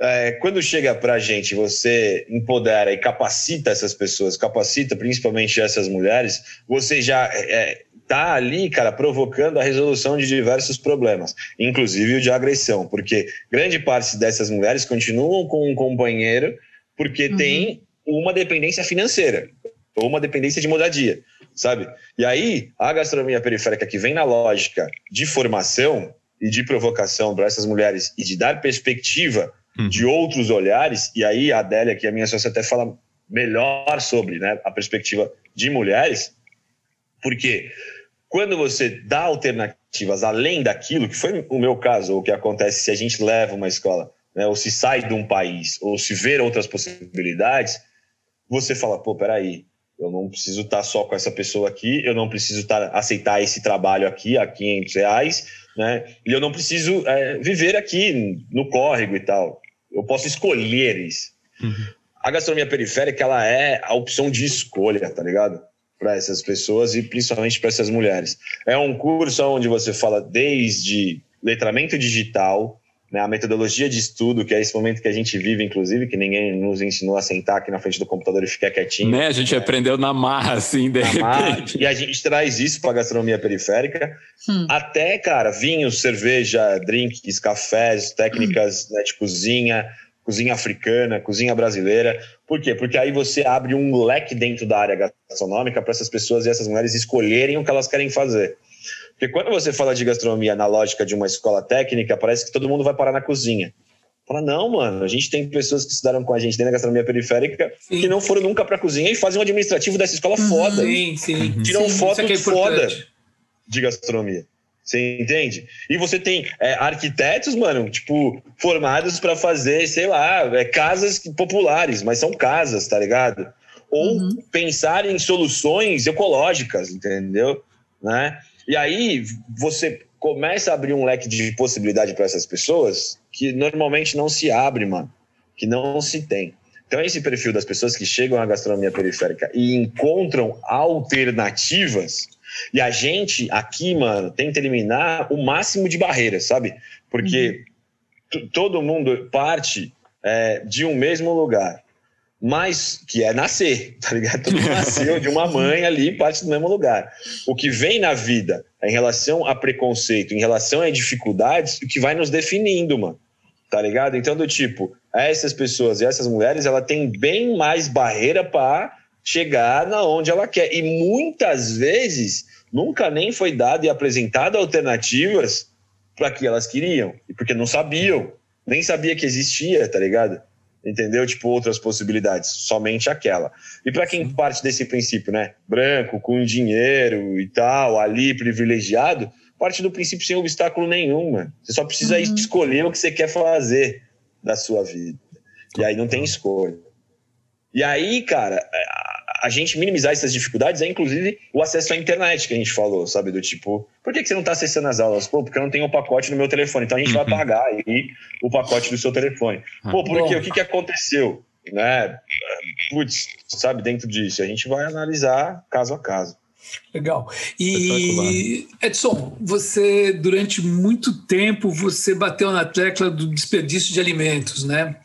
É, quando chega para a gente, você empodera e capacita essas pessoas, capacita principalmente essas mulheres, você já é, tá ali, cara, provocando a resolução de diversos problemas, inclusive o de agressão, porque grande parte dessas mulheres continuam com um companheiro porque uhum. tem uma dependência financeira ou uma dependência de moradia, sabe? E aí, a gastronomia periférica que vem na lógica de formação e de provocação para essas mulheres e de dar perspectiva uhum. de outros olhares, e aí a Adélia, que é a minha sócia, até fala melhor sobre né, a perspectiva de mulheres, porque quando você dá alternativas além daquilo, que foi o meu caso, ou o que acontece se a gente leva uma escola, né, ou se sai de um país, ou se vê outras possibilidades, você fala, pô, peraí, eu não preciso estar só com essa pessoa aqui, eu não preciso estar, aceitar esse trabalho aqui a 500 reais, né? E eu não preciso é, viver aqui no córrego e tal. Eu posso escolher isso. Uhum. A gastronomia periférica, ela é a opção de escolha, tá ligado? Para essas pessoas e principalmente para essas mulheres. É um curso onde você fala desde letramento digital, né, a metodologia de estudo, que é esse momento que a gente vive, inclusive, que ninguém nos ensinou a sentar aqui na frente do computador e ficar quietinho. Né? A gente né? aprendeu na marra, assim, de na repente. Marra, e a gente traz isso para a gastronomia periférica. Hum. Até, cara, vinhos, cerveja, drinks, cafés, técnicas hum. né, de cozinha, cozinha africana, cozinha brasileira. Por quê? Porque aí você abre um leque dentro da área gastronômica para essas pessoas e essas mulheres escolherem o que elas querem fazer. Porque quando você fala de gastronomia na lógica de uma escola técnica, parece que todo mundo vai parar na cozinha. Fala, não, mano, a gente tem pessoas que estudaram com a gente dentro da gastronomia periférica sim. que não foram nunca pra cozinha e fazem um administrativo dessa escola uhum, foda. Sim, sim. Tiram sim, foto é foda de gastronomia. Você entende? E você tem é, arquitetos, mano, tipo, formados para fazer, sei lá, é, casas populares, mas são casas, tá ligado? Ou uhum. pensar em soluções ecológicas, entendeu? Né? E aí você começa a abrir um leque de possibilidade para essas pessoas que normalmente não se abre, mano, que não se tem. Então, esse perfil das pessoas que chegam à gastronomia periférica e encontram alternativas, e a gente aqui, mano, tenta eliminar o máximo de barreiras, sabe? Porque uhum. todo mundo parte é, de um mesmo lugar mas que é nascer, tá ligado? Mundo nasceu de uma mãe ali, parte do mesmo lugar. O que vem na vida em relação a preconceito, em relação a dificuldades, o que vai nos definindo, mano. Tá ligado? Então, do tipo, essas pessoas e essas mulheres, ela tem bem mais barreira para chegar na onde ela quer. E muitas vezes nunca nem foi dado e apresentado alternativas para que elas queriam, porque não sabiam, nem sabia que existia, tá ligado? Entendeu? Tipo, outras possibilidades, somente aquela. E para quem parte desse princípio, né? Branco, com dinheiro e tal, ali privilegiado, parte do princípio sem obstáculo nenhum, mano. Você só precisa uhum. escolher o que você quer fazer da sua vida. E aí não tem escolha. E aí, cara, a gente minimizar essas dificuldades é, inclusive, o acesso à internet que a gente falou, sabe? Do tipo, por que, que você não está acessando as aulas? Pô, porque eu não tenho o um pacote no meu telefone. Então a gente uhum. vai pagar aí o pacote do seu telefone. Ah. Pô, por quê? O que, que aconteceu? Né? Putz, sabe, dentro disso, a gente vai analisar caso a caso. Legal. E Edson, você durante muito tempo você bateu na tecla do desperdício de alimentos, né?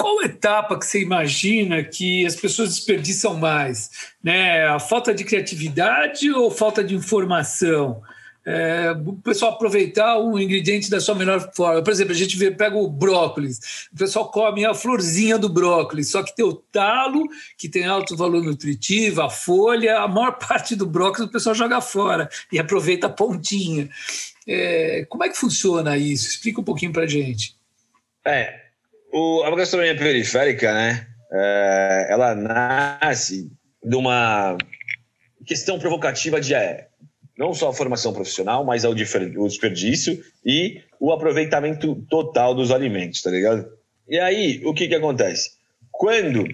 Qual etapa que você imagina que as pessoas desperdiçam mais? Né? A falta de criatividade ou falta de informação? é, o pessoal aproveitar o ingrediente da sua melhor forma. Por exemplo, a gente vê, pega o brócolis, o pessoal come a florzinha do brócolis, só que tem o talo, que tem alto valor nutritivo, a folha, a maior [laughs] parte do brócolis o pessoal joga fora e aproveita a pontinha. É, como é que funciona isso? Explica um pouquinho para gente. É, o, a gastronomia periférica, né, é, ela nasce de uma questão provocativa de é, não só a formação profissional, mas ao o desperdício e o aproveitamento total dos alimentos, tá ligado? E aí, o que que acontece? Quando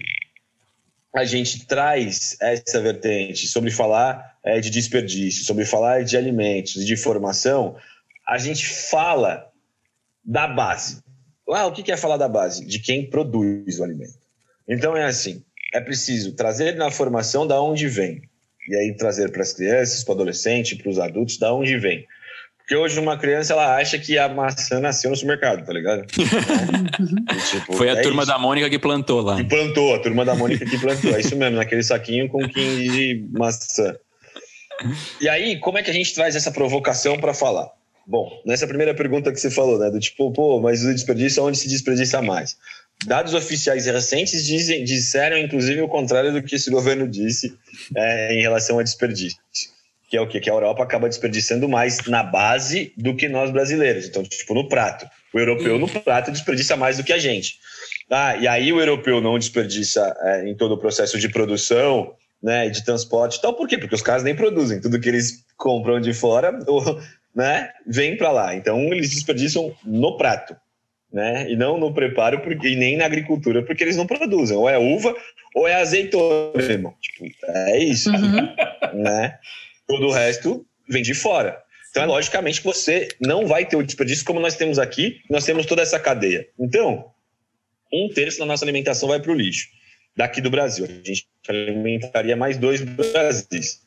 a gente traz essa vertente sobre falar é, de desperdício, sobre falar de alimentos, de formação, a gente fala da base. Ah, o que é falar da base? De quem produz o alimento. Então é assim, é preciso trazer na formação da onde vem e aí trazer para as crianças, para o adolescente, para os adultos, da onde vem. Porque hoje uma criança ela acha que a maçã nasceu no supermercado, tá ligado? [laughs] É. tipo, Foi a é turma isso. da Mônica que plantou lá. Que plantou, a turma da Mônica que plantou. É isso mesmo, naquele saquinho com 15 de maçã. E aí, como é que a gente traz essa provocação para falar? Bom, nessa primeira pergunta que você falou, né? Do tipo, pô, mas o desperdício é onde se desperdiça mais. Dados oficiais recentes dizem, disseram, inclusive, o contrário do que esse governo disse é, em relação a desperdício que é o quê? Que a Europa acaba desperdiçando mais na base do que nós brasileiros. Então, tipo, no prato. O europeu no prato desperdiça mais do que a gente. Ah, e aí o europeu não desperdiça é, em todo o processo de produção, né, de transporte e tal. Por quê? Porque os caras nem produzem. Tudo que eles compram de fora, [laughs] ou, né, vem para lá. Então, eles desperdiçam no prato. Né? E não no preparo porque, e nem na agricultura, porque eles não produzem. Ou é uva ou é azeitona, irmão. Tipo, é isso. Uhum. [laughs] Né? Todo o resto vem de fora. Então, é logicamente que você não vai ter o desperdício como nós temos aqui, nós temos toda essa cadeia. Então, um terço da nossa alimentação vai para o lixo, daqui do Brasil. A gente alimentaria mais dois Brasis.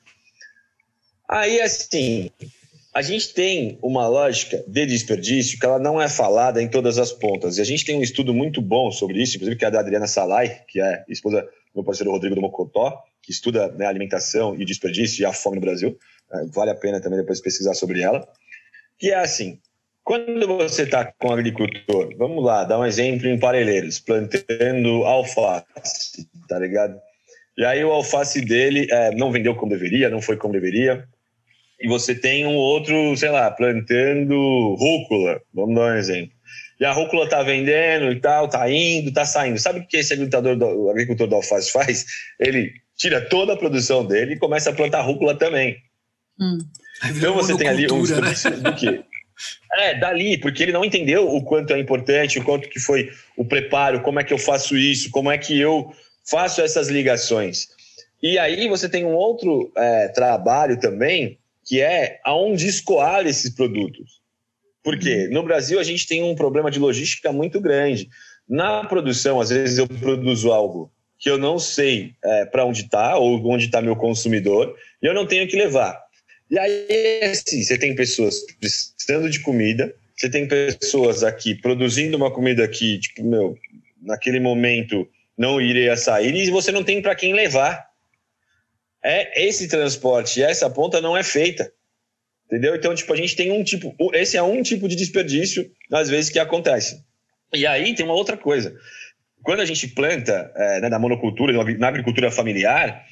Aí, assim, a gente tem uma lógica de desperdício que ela não é falada em todas as pontas. E a gente tem um estudo muito bom sobre isso, inclusive que é da Adriana Salai, que é esposa do meu parceiro Rodrigo do Mocotó, que estuda né, alimentação e desperdício e a fome no Brasil. É, vale a pena também depois pesquisar sobre ela. Que é assim, quando você está com um agricultor, vamos lá, dar um exemplo em Parelheiros, plantando alface, tá ligado? E aí o alface dele é, não vendeu como deveria, não foi como deveria. E você tem um outro, sei lá, plantando rúcula, vamos dar um exemplo. E a rúcula tá vendendo e tal, tá indo, tá saindo. Sabe o que esse agricultor do, o agricultor do alface faz? Ele tira toda a produção dele e começa a plantar rúcula também. Hum. Então você tem ali um né? do quê? É, dali, porque ele não entendeu o quanto é importante, o quanto que foi o preparo, como é que eu faço isso, como é que eu faço essas ligações. E aí você tem um outro é, trabalho também, que é aonde escoar esses produtos. Porque hum. no Brasil a gente tem um problema de logística muito grande. Na produção, às vezes eu produzo algo que eu não sei é, para onde está ou onde está meu consumidor e eu não tenho que levar. E aí, assim, você tem pessoas precisando de comida, você tem pessoas aqui produzindo uma comida que, tipo, meu, naquele momento não iria sair e você não tem para quem levar. É esse transporte, essa ponta não é feita. Entendeu? Então, tipo, a gente tem um tipo, esse é um tipo de desperdício às vezes que acontece. E aí tem uma outra coisa quando a gente planta é, né, na monocultura, na agricultura familiar,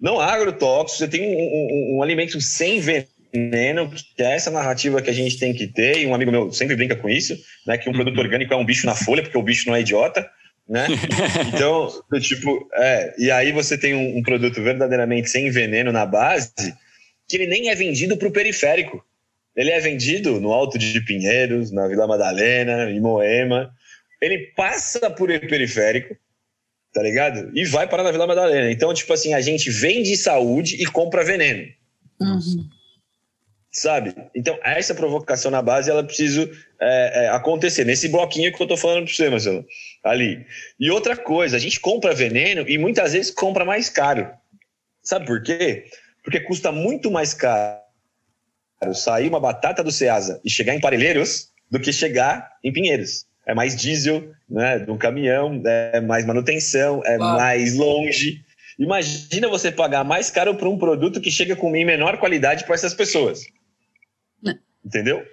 não há agrotóxicos, você tem um, um, um, alimento sem veneno, que é essa narrativa que a gente tem que ter, e um amigo meu sempre brinca com isso, né, que um produto uhum. orgânico é um bicho na folha, porque o bicho não é idiota, né? [laughs] Então, tipo, é, e aí você tem um, um produto verdadeiramente sem veneno na base, que ele nem é vendido para o periférico. Ele é vendido no Alto de Pinheiros, na Vila Madalena, em Moema, ele passa por periférico, tá ligado? E vai parar na Vila Madalena. Então, tipo assim, a gente vende saúde e compra veneno. Uhum. Sabe? Então, essa provocação na base, ela precisa é, é, acontecer nesse bloquinho que eu tô falando pra você, Marcelo. Ali. E outra coisa, a gente compra veneno e muitas vezes compra mais caro. Sabe por quê? Porque custa muito mais caro sair uma batata do Ceasa e chegar em Parelheiros do que chegar em Pinheiros é mais diesel, né, de um caminhão, é mais manutenção, é mais longe. Imagina você pagar mais caro por um produto que chega com menor qualidade para essas pessoas. Né. Entendeu?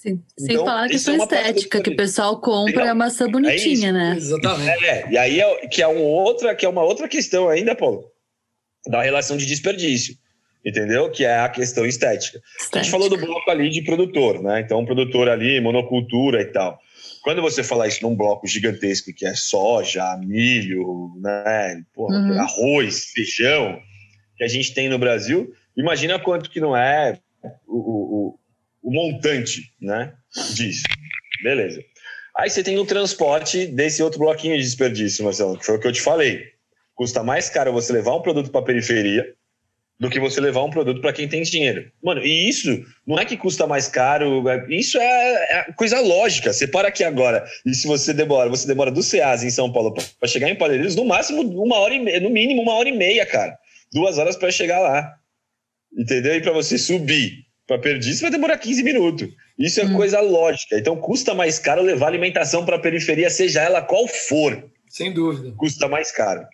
Sim. Sem então, falar a questão é estética, que o pessoal compra a maçã é bonitinha, é né? Exatamente. É, e aí é, que, é um outra, que é uma outra questão ainda, Paulo, da relação de desperdício. Entendeu? Que é a questão estética. estética. A gente falou do bloco ali de produtor, né? Então, um produtor ali, monocultura e tal. Quando você falar isso num bloco gigantesco que é soja, milho, né, porra, uhum. arroz, feijão, que a gente tem no Brasil, imagina quanto que não é o, o, o montante né, disso. Beleza. Aí você tem o transporte desse outro bloquinho de desperdício, Marcelo, que foi o que eu te falei. Custa mais caro você levar um produto para a periferia do que você levar um produto para quem tem dinheiro. Mano, e isso não é que custa mais caro, é, isso é, é coisa lógica. Você para aqui agora e se você demora, você demora do Ceasa em São Paulo para chegar em Parelheiros, no máximo uma hora e meia, no mínimo uma hora e meia, cara. Duas horas para chegar lá. Entendeu? E para você subir para Perdiz vai demorar 15 minutos. Isso é hum. coisa lógica. Então custa mais caro levar alimentação para a periferia, seja ela qual for. Sem dúvida. Custa mais caro.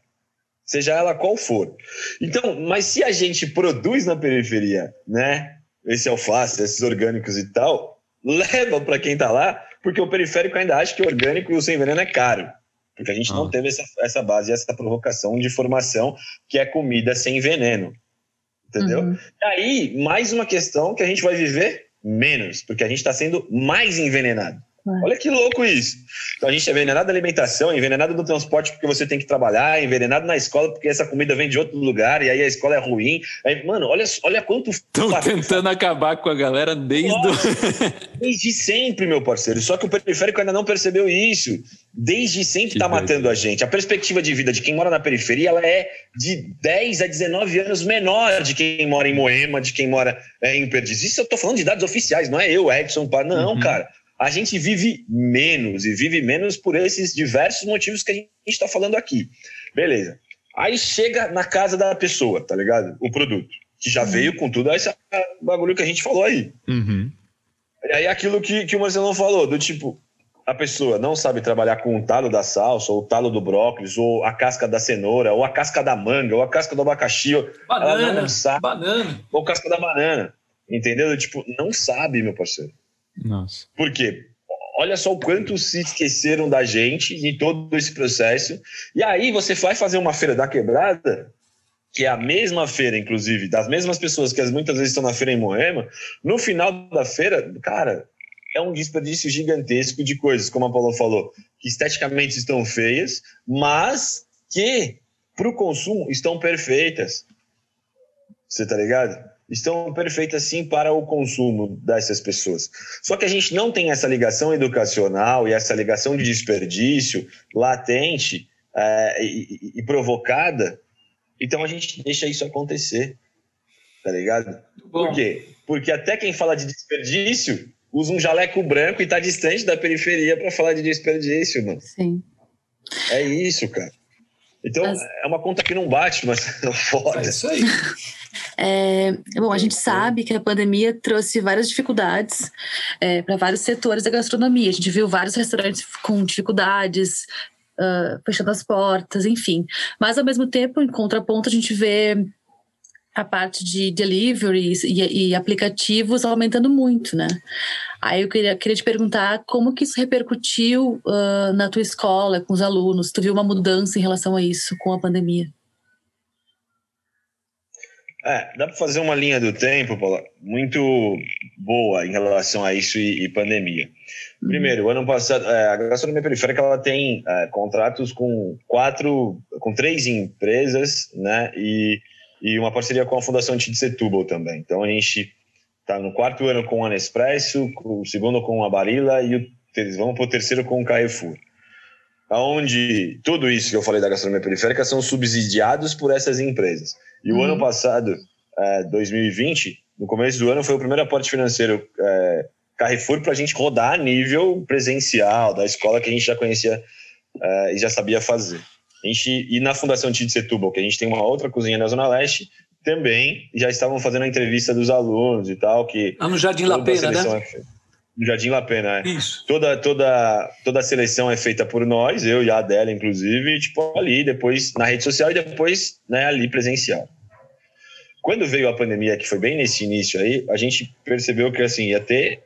Seja ela qual for. Então, mas se a gente produz na periferia, né? Esse alface, esses orgânicos e tal, leva para quem está lá, porque o periférico ainda acha que o orgânico e o sem veneno é caro. Porque a gente ah. não teve essa, essa base, essa provocação de formação que é comida sem veneno. Entendeu? Uhum. E aí, mais uma questão que a gente vai viver menos, porque a gente está sendo mais envenenado. Olha que louco isso. Então a gente é envenenado da alimentação, envenenado do transporte porque você tem que trabalhar, envenenado na escola porque essa comida vem de outro lugar e aí a escola é ruim. Aí, mano, olha, olha quanto. Estão tentando acabar com a galera desde. Nossa, desde sempre, meu parceiro. Só que o periférico ainda não percebeu isso. Desde sempre está matando a gente. A perspectiva de vida de quem mora na periferia ela é de 10 a 19 anos menor de quem mora em Moema, de quem mora é, em Perdiz. Isso eu estou falando de dados oficiais, não é eu, Edson. Não, uhum. cara a gente vive menos e vive menos por esses diversos motivos que a gente está falando aqui. Beleza. Aí chega na casa da pessoa, tá ligado? O produto, que já uhum. veio com tudo esse bagulho que a gente falou aí. Uhum. E aí aquilo que, que o Marcelo falou, do tipo, a pessoa não sabe trabalhar com o talo da salsa, ou o talo do brócolis, ou a casca da cenoura, ou a casca da manga, ou a casca do abacaxi, banana, ela não sabe. Banana. Ou casca da banana. Entendeu? Tipo, não sabe, meu parceiro. Nossa. Por quê? Olha só o quanto se esqueceram da gente em todo esse processo. E aí você vai fazer uma feira da quebrada, que é a mesma feira, inclusive, das mesmas pessoas que muitas vezes estão na feira em Moema. No final da feira, cara, é um desperdício gigantesco de coisas, como a Paulo falou, que esteticamente estão feias, mas que para o consumo estão perfeitas. Você tá ligado? Estão perfeitas sim para o consumo dessas pessoas. Só que a gente não tem essa ligação educacional e essa ligação de desperdício latente é, e, e, provocada, então a gente deixa isso acontecer, tá ligado? Por quê? Porque até quem fala de desperdício usa um jaleco branco e está distante da periferia para falar de desperdício, mano. Sim. É isso, cara. Então, mas... é uma conta que não bate, mas [laughs] foda. É isso aí. [laughs] É, bom, a gente sabe que a pandemia trouxe várias dificuldades é, para vários setores da gastronomia. A gente viu vários restaurantes com dificuldades, uh, fechando as portas, enfim. Mas, ao mesmo tempo, em contraponto, a gente vê a parte de deliveries e, e, aplicativos aumentando muito, né? Aí eu queria, queria te perguntar como que isso repercutiu uh, na tua escola, com os alunos? Tu viu uma mudança em relação a isso com a pandemia? É, dá para fazer uma linha do tempo, Paula, muito boa em relação a isso e, e pandemia. Uhum. Primeiro, ano passado, é, a gastronomia periférica ela tem é, contratos com quatro, com três empresas, né? E, e uma parceria com a Fundação Tid Setúbal também. Então a gente está no quarto ano com a Nespresso, o segundo com a Barilla e o, vamos para o terceiro com o Carrefour. Onde tudo isso que eu falei da gastronomia periférica são subsidiados por essas empresas. E o ano uhum. passado, é, 2020, no começo do ano, foi o primeiro aporte financeiro é, Carrefour para a gente rodar a nível presencial da escola que a gente já conhecia é, e já sabia fazer. A gente, e na Fundação Tid Setúbal, que a gente tem uma outra cozinha na Zona Leste, também já estavam fazendo a entrevista dos alunos e tal. Que ah, no Jardim La Pena, né? É no Jardim La Pena, é. Isso. Toda, toda, toda a seleção é feita por nós, eu e a Adela, inclusive, tipo, ali, depois na rede social e depois né, ali presencial. Quando veio a pandemia, que foi bem nesse início aí, a gente percebeu que assim ia ter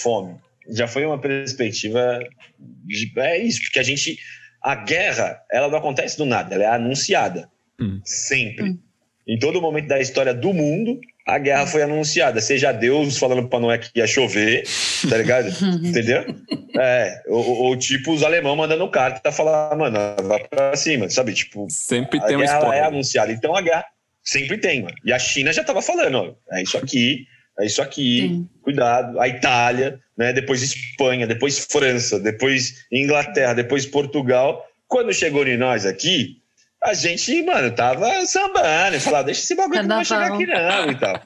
fome. Já foi uma perspectiva de, é isso, porque a gente a guerra, ela não acontece do nada, ela é anunciada. Hum. Sempre. Hum. Em todo momento da história do mundo, a guerra foi anunciada. Seja Deus falando para Noé que ia chover, tá ligado? [laughs] Entendeu? É, ou, ou, tipo os alemão mandando carta falar, mano, vai pra cima, sabe? Tipo, sempre tem uma história. é anunciada. Então a guerra Sempre tem, mano. E a China já estava falando, ó, é isso aqui, é isso aqui, Sim. cuidado. A Itália, né? Depois Espanha, depois França, depois Inglaterra, depois Portugal. Quando chegou em nós aqui, a gente, mano, tava sambando e falava, deixa esse bagulho que não vai chegar aqui não e tal.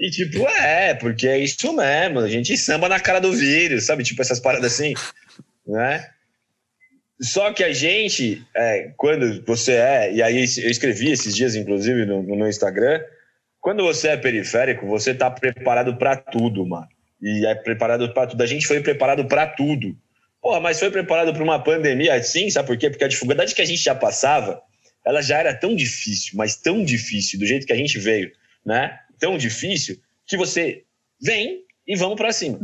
E tipo, é, porque é isso mesmo, a gente samba na cara do vírus, sabe? Tipo essas paradas assim, né? Só que a gente, é, quando você é, e aí eu escrevi esses dias, inclusive, no, no meu Instagram, quando você é periférico, você está preparado para tudo, mano. E é preparado para tudo. A gente foi preparado para tudo. Porra, mas foi preparado para uma pandemia, sim, sabe por quê? Porque a dificuldade que a gente já passava, ela já era tão difícil, mas tão difícil, do jeito que a gente veio, né? Tão difícil, que você vem e vamos para cima.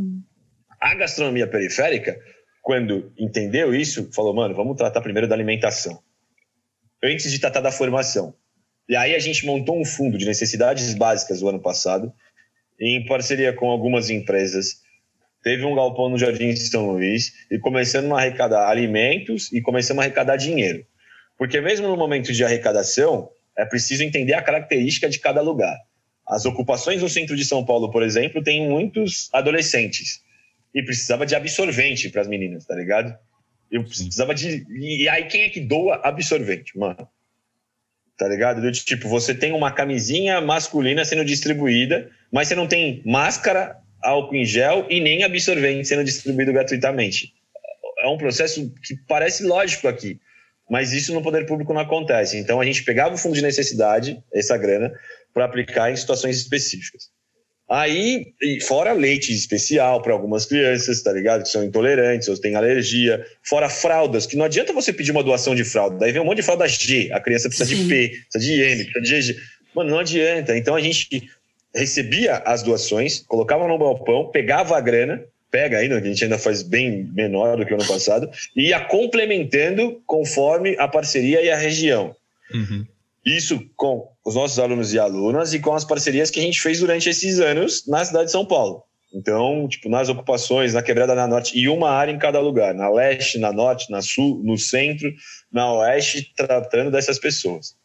A gastronomia periférica, quando entendeu isso, falou, mano, vamos tratar primeiro da alimentação. Antes de tratar da formação. E aí a gente montou um fundo de necessidades básicas o ano passado, em parceria com algumas empresas. Teve um galpão no Jardim São Luís e começando a arrecadar alimentos e começamos a arrecadar dinheiro. Porque mesmo no momento de arrecadação, é preciso entender a característica de cada lugar. As ocupações no centro de São Paulo, por exemplo, têm muitos adolescentes e precisava de absorvente para as meninas, tá ligado? Eu precisava de. E aí, quem é que doa absorvente, mano? Tá ligado? Do tipo, você tem uma camisinha masculina sendo distribuída, mas você não tem máscara, álcool em gel e nem absorvente sendo distribuído gratuitamente. É um processo que parece lógico aqui, mas isso no poder público não acontece. Então a gente pegava o fundo de necessidade, essa grana, para aplicar em situações específicas. Aí, fora leite especial para algumas crianças, tá ligado? Que são intolerantes ou têm alergia. Fora fraldas, que não adianta você pedir uma doação de fralda. Daí vem um monte de fralda G, a criança precisa Sim. de P, precisa de M, precisa de G. Mano, não adianta. Então a gente recebia as doações, colocava no balpão, pegava a grana, pega ainda, que a gente ainda faz bem menor do que o ano passado, e ia complementando conforme a parceria e a região. Uhum. Isso com os nossos alunos e alunas e com as parcerias que a gente fez durante esses anos na cidade de São Paulo. Então, tipo, nas ocupações, na quebrada na norte, e uma área em cada lugar, na leste, na norte, na sul, no centro, na oeste, tratando dessas pessoas.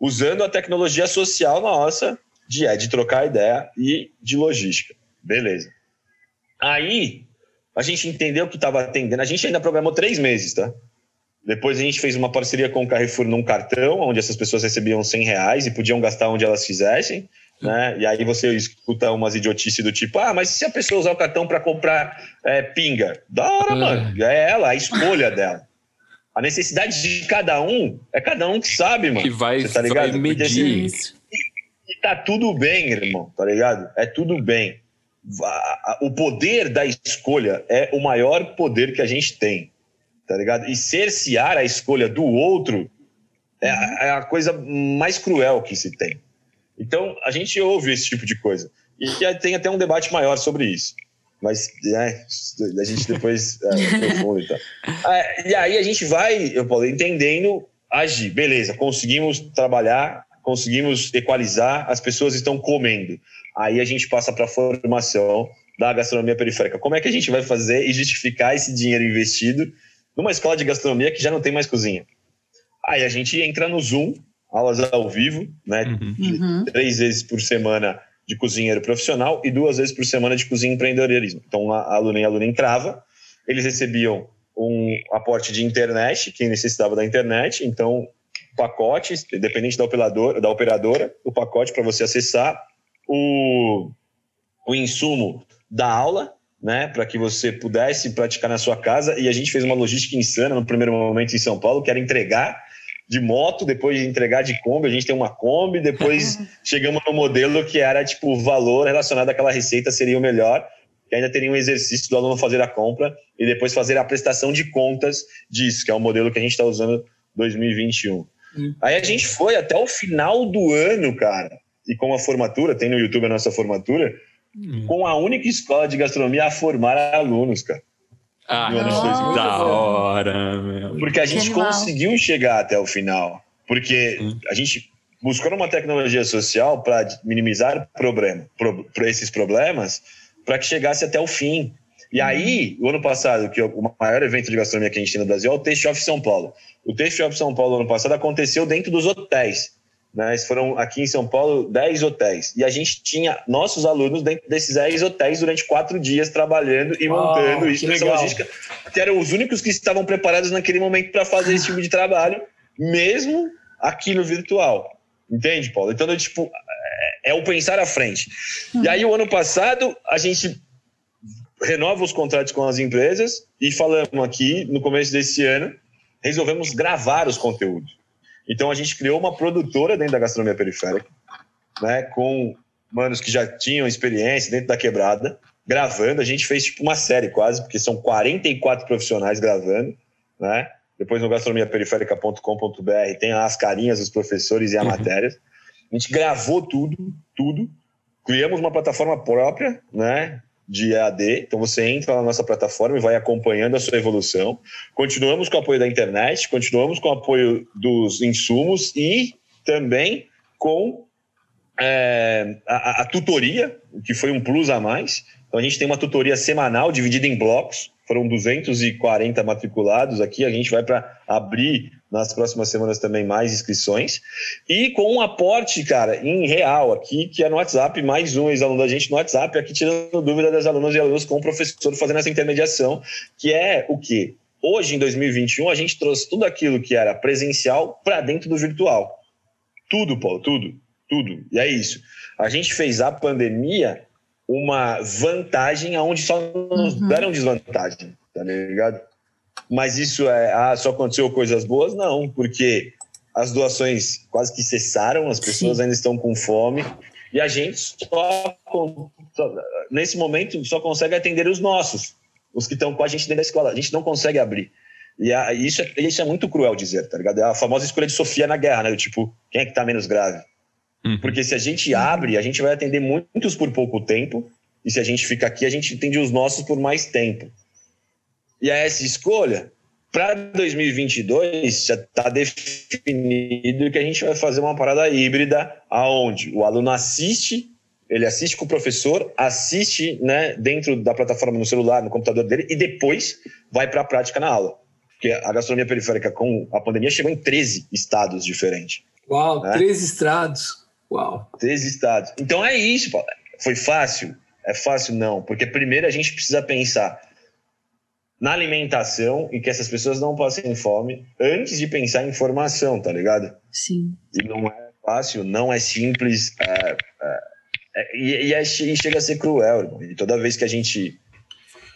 Usando a tecnologia social nossa de, é, de trocar ideia e de logística. Beleza. Aí, a gente entendeu que estava atendendo. A gente ainda programou três meses, tá? Depois a gente fez uma parceria com o Carrefour num cartão, onde essas pessoas recebiam 100 reais e podiam gastar onde elas fizessem. Né? E aí você escuta umas idiotices do tipo, ah, mas se a pessoa usar o cartão para comprar é, pinga? Da hora, é. mano. É ela, a escolha dela. A necessidade de cada um é cada um que sabe, mano. Que vai, tá ligado? vai medir assim, isso. E tá tudo bem, irmão, tá ligado? É tudo bem. O poder da escolha é o maior poder que a gente tem tá ligado? E cercear a escolha do outro é a, é a, coisa mais cruel que se tem. Então, a gente ouve esse tipo de coisa. E tem até um debate maior sobre isso. Mas é, a gente depois [laughs] é, e tal. É, e aí a gente vai, eu Paulo, entendendo agir. Beleza, conseguimos trabalhar, conseguimos equalizar, as pessoas estão comendo. Aí a gente passa para a formação da gastronomia periférica. Como é que a gente vai fazer e justificar esse dinheiro investido numa escola de gastronomia que já não tem mais cozinha. Aí a gente entra no Zoom, aulas ao vivo, né? Uhum. uhum. Três vezes por semana de cozinheiro profissional e duas vezes por semana de cozinha empreendedorismo. Então a aluna e a aluna entrava, eles recebiam um aporte de internet, quem necessitava da internet, então pacotes, dependente da operadora, da operadora o pacote para você acessar o, o insumo da aula, né, para que você pudesse praticar na sua casa. E a gente fez uma logística insana no primeiro momento em São Paulo, que era entregar de moto, depois de entregar de Kombi, a gente tem uma Kombi, depois [laughs] chegamos no modelo que era tipo o valor relacionado àquela receita seria o melhor, que ainda teria um exercício do aluno fazer a compra e depois fazer a prestação de contas disso, que é o modelo que a gente está usando 2021. Hum. Aí a gente foi até o final do ano, cara, e com a formatura, tem no YouTube a nossa formatura, Hum. com a única escola de gastronomia a formar alunos, cara. Ah, no da hora, meu. Porque a gente conseguiu chegar até o final. Porque hum. a gente buscou uma tecnologia social para minimizar problema, pro, esses problemas para que chegasse até o fim. E hum. aí, o ano passado, que é o maior evento de gastronomia que a gente tem no Brasil é o Taste of São Paulo. O Taste of São Paulo, ano passado, aconteceu dentro dos hotéis. Né? Foram aqui em São Paulo 10 hotéis. E a gente tinha nossos alunos dentro desses 10 hotéis durante quatro dias trabalhando e Uau, montando isso nessa logística, que eram os únicos que estavam preparados naquele momento para fazer esse tipo de trabalho, mesmo aqui no virtual. Entende, Paulo? Então, tipo, é, é o pensar à frente. E aí, o ano passado, a gente renova os contratos com as empresas e falamos aqui, no começo desse ano, resolvemos gravar os conteúdos. Então a gente criou uma produtora dentro da gastronomia periférica, né, com manos que já tinham experiência dentro da quebrada, gravando. A gente fez tipo uma série quase, porque são 44 profissionais gravando, né? Depois no gastronomiaperiférica.com.br tem as carinhas dos professores e a uhum. matéria. A gente gravou tudo, tudo. Criamos uma plataforma própria, né? De EAD. Então você entra na nossa plataforma e vai acompanhando a sua evolução. Continuamos com o apoio da internet, continuamos com o apoio dos insumos e também com é, a, a, tutoria, que foi um plus a mais. Então a gente tem uma tutoria semanal dividida em blocos. Foram 240 matriculados aqui. A gente vai para abrir nas próximas semanas também mais inscrições. E com um aporte, cara, em real aqui, que é no WhatsApp, mais um ex-aluno da gente no WhatsApp, aqui tirando dúvida das alunas e alunos com o professor fazendo essa intermediação, que é o quê? Hoje, em 2021, a gente trouxe tudo aquilo que era presencial para dentro do virtual. Tudo, Paulo, tudo, tudo. E é isso. A gente fez a pandemia uma vantagem aonde só nos uhum. deram desvantagem, tá ligado? Mas isso é, ah, só aconteceu coisas boas? Não, porque as doações quase que cessaram, as pessoas Sim. ainda estão com fome e a gente só, nesse momento, só consegue atender os nossos, os que estão com a gente dentro da escola. A gente não consegue abrir. E a, isso, é, isso é muito cruel dizer, tá ligado? É a famosa escolha de Sofia na guerra, né? Tipo, quem é que tá menos grave? Uhum. Porque se a gente abre, a gente vai atender muitos por pouco tempo, e se a gente fica aqui, a gente atende os nossos por mais tempo. E essa escolha, para 2022, já está definido que a gente vai fazer uma parada híbrida, aonde o aluno assiste, ele assiste com o professor, assiste né, dentro da plataforma no celular, no computador dele, e depois vai para a prática na aula. Porque a gastronomia periférica com a pandemia chegou em 13 estados diferentes. Uau, né? 13 estados. Uau. Três estados. Então é isso, Paulo. Foi fácil? É fácil não, porque primeiro a gente precisa pensar na alimentação e que essas pessoas não passem fome antes de pensar em formação, tá ligado? Sim. E não é fácil, não é simples, é, é, é, e, e, é, e, chega a ser cruel. Irmão. E toda vez que a gente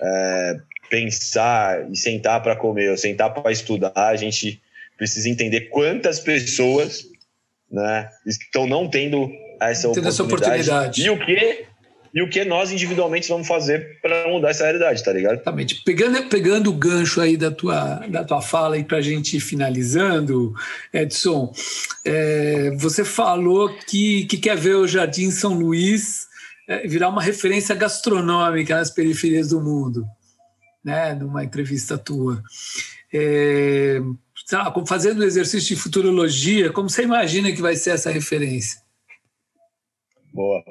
é, pensar e sentar para comer ou sentar para estudar, a gente precisa entender quantas pessoas né, estão não tendo essa oportunidade, essa oportunidade. E o que e o que nós individualmente vamos fazer para mudar essa realidade, tá ligado? Exatamente. Pegando, pegando o gancho aí da tua, da tua fala e para a gente ir finalizando, Edson, é, você falou que, que quer ver o Jardim São Luís é, virar uma referência gastronômica nas periferias do mundo, né? Numa entrevista tua. É, lá, fazendo o exercício de futurologia, como você imagina que vai ser essa referência? Boa.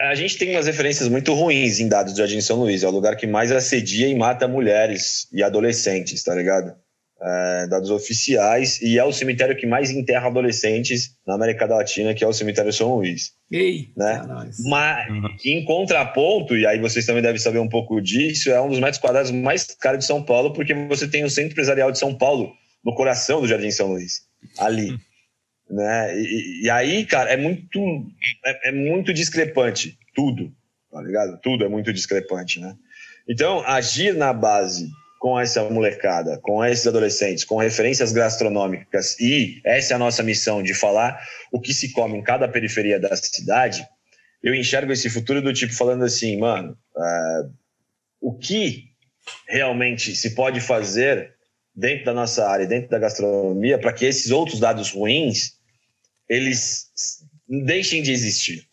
A gente tem umas referências muito ruins em dados do Jardim São Luís. É o lugar que mais assedia e mata mulheres e adolescentes, tá ligado? É, dados oficiais. E é o cemitério que mais enterra adolescentes na América Latina, que é o cemitério São Luís. Ei, né? Mas, uhum. em contraponto, e aí vocês também devem saber um pouco disso, é um dos metros quadrados mais caros de São Paulo, porque você tem o Centro Empresarial de São Paulo, no coração do Jardim São Luís, ali. Hum. Né? E, e, aí, cara, é muito, é, é, muito discrepante, tudo, tá ligado? Tudo é muito discrepante, né? Então, agir na base com essa molecada, com esses adolescentes, com referências gastronômicas, e essa é a nossa missão de falar o que se come em cada periferia da cidade, eu enxergo esse futuro do tipo falando assim, mano, uh, o que realmente se pode fazer dentro da nossa área, dentro da gastronomia, para que esses outros dados ruins eles deixem de existir,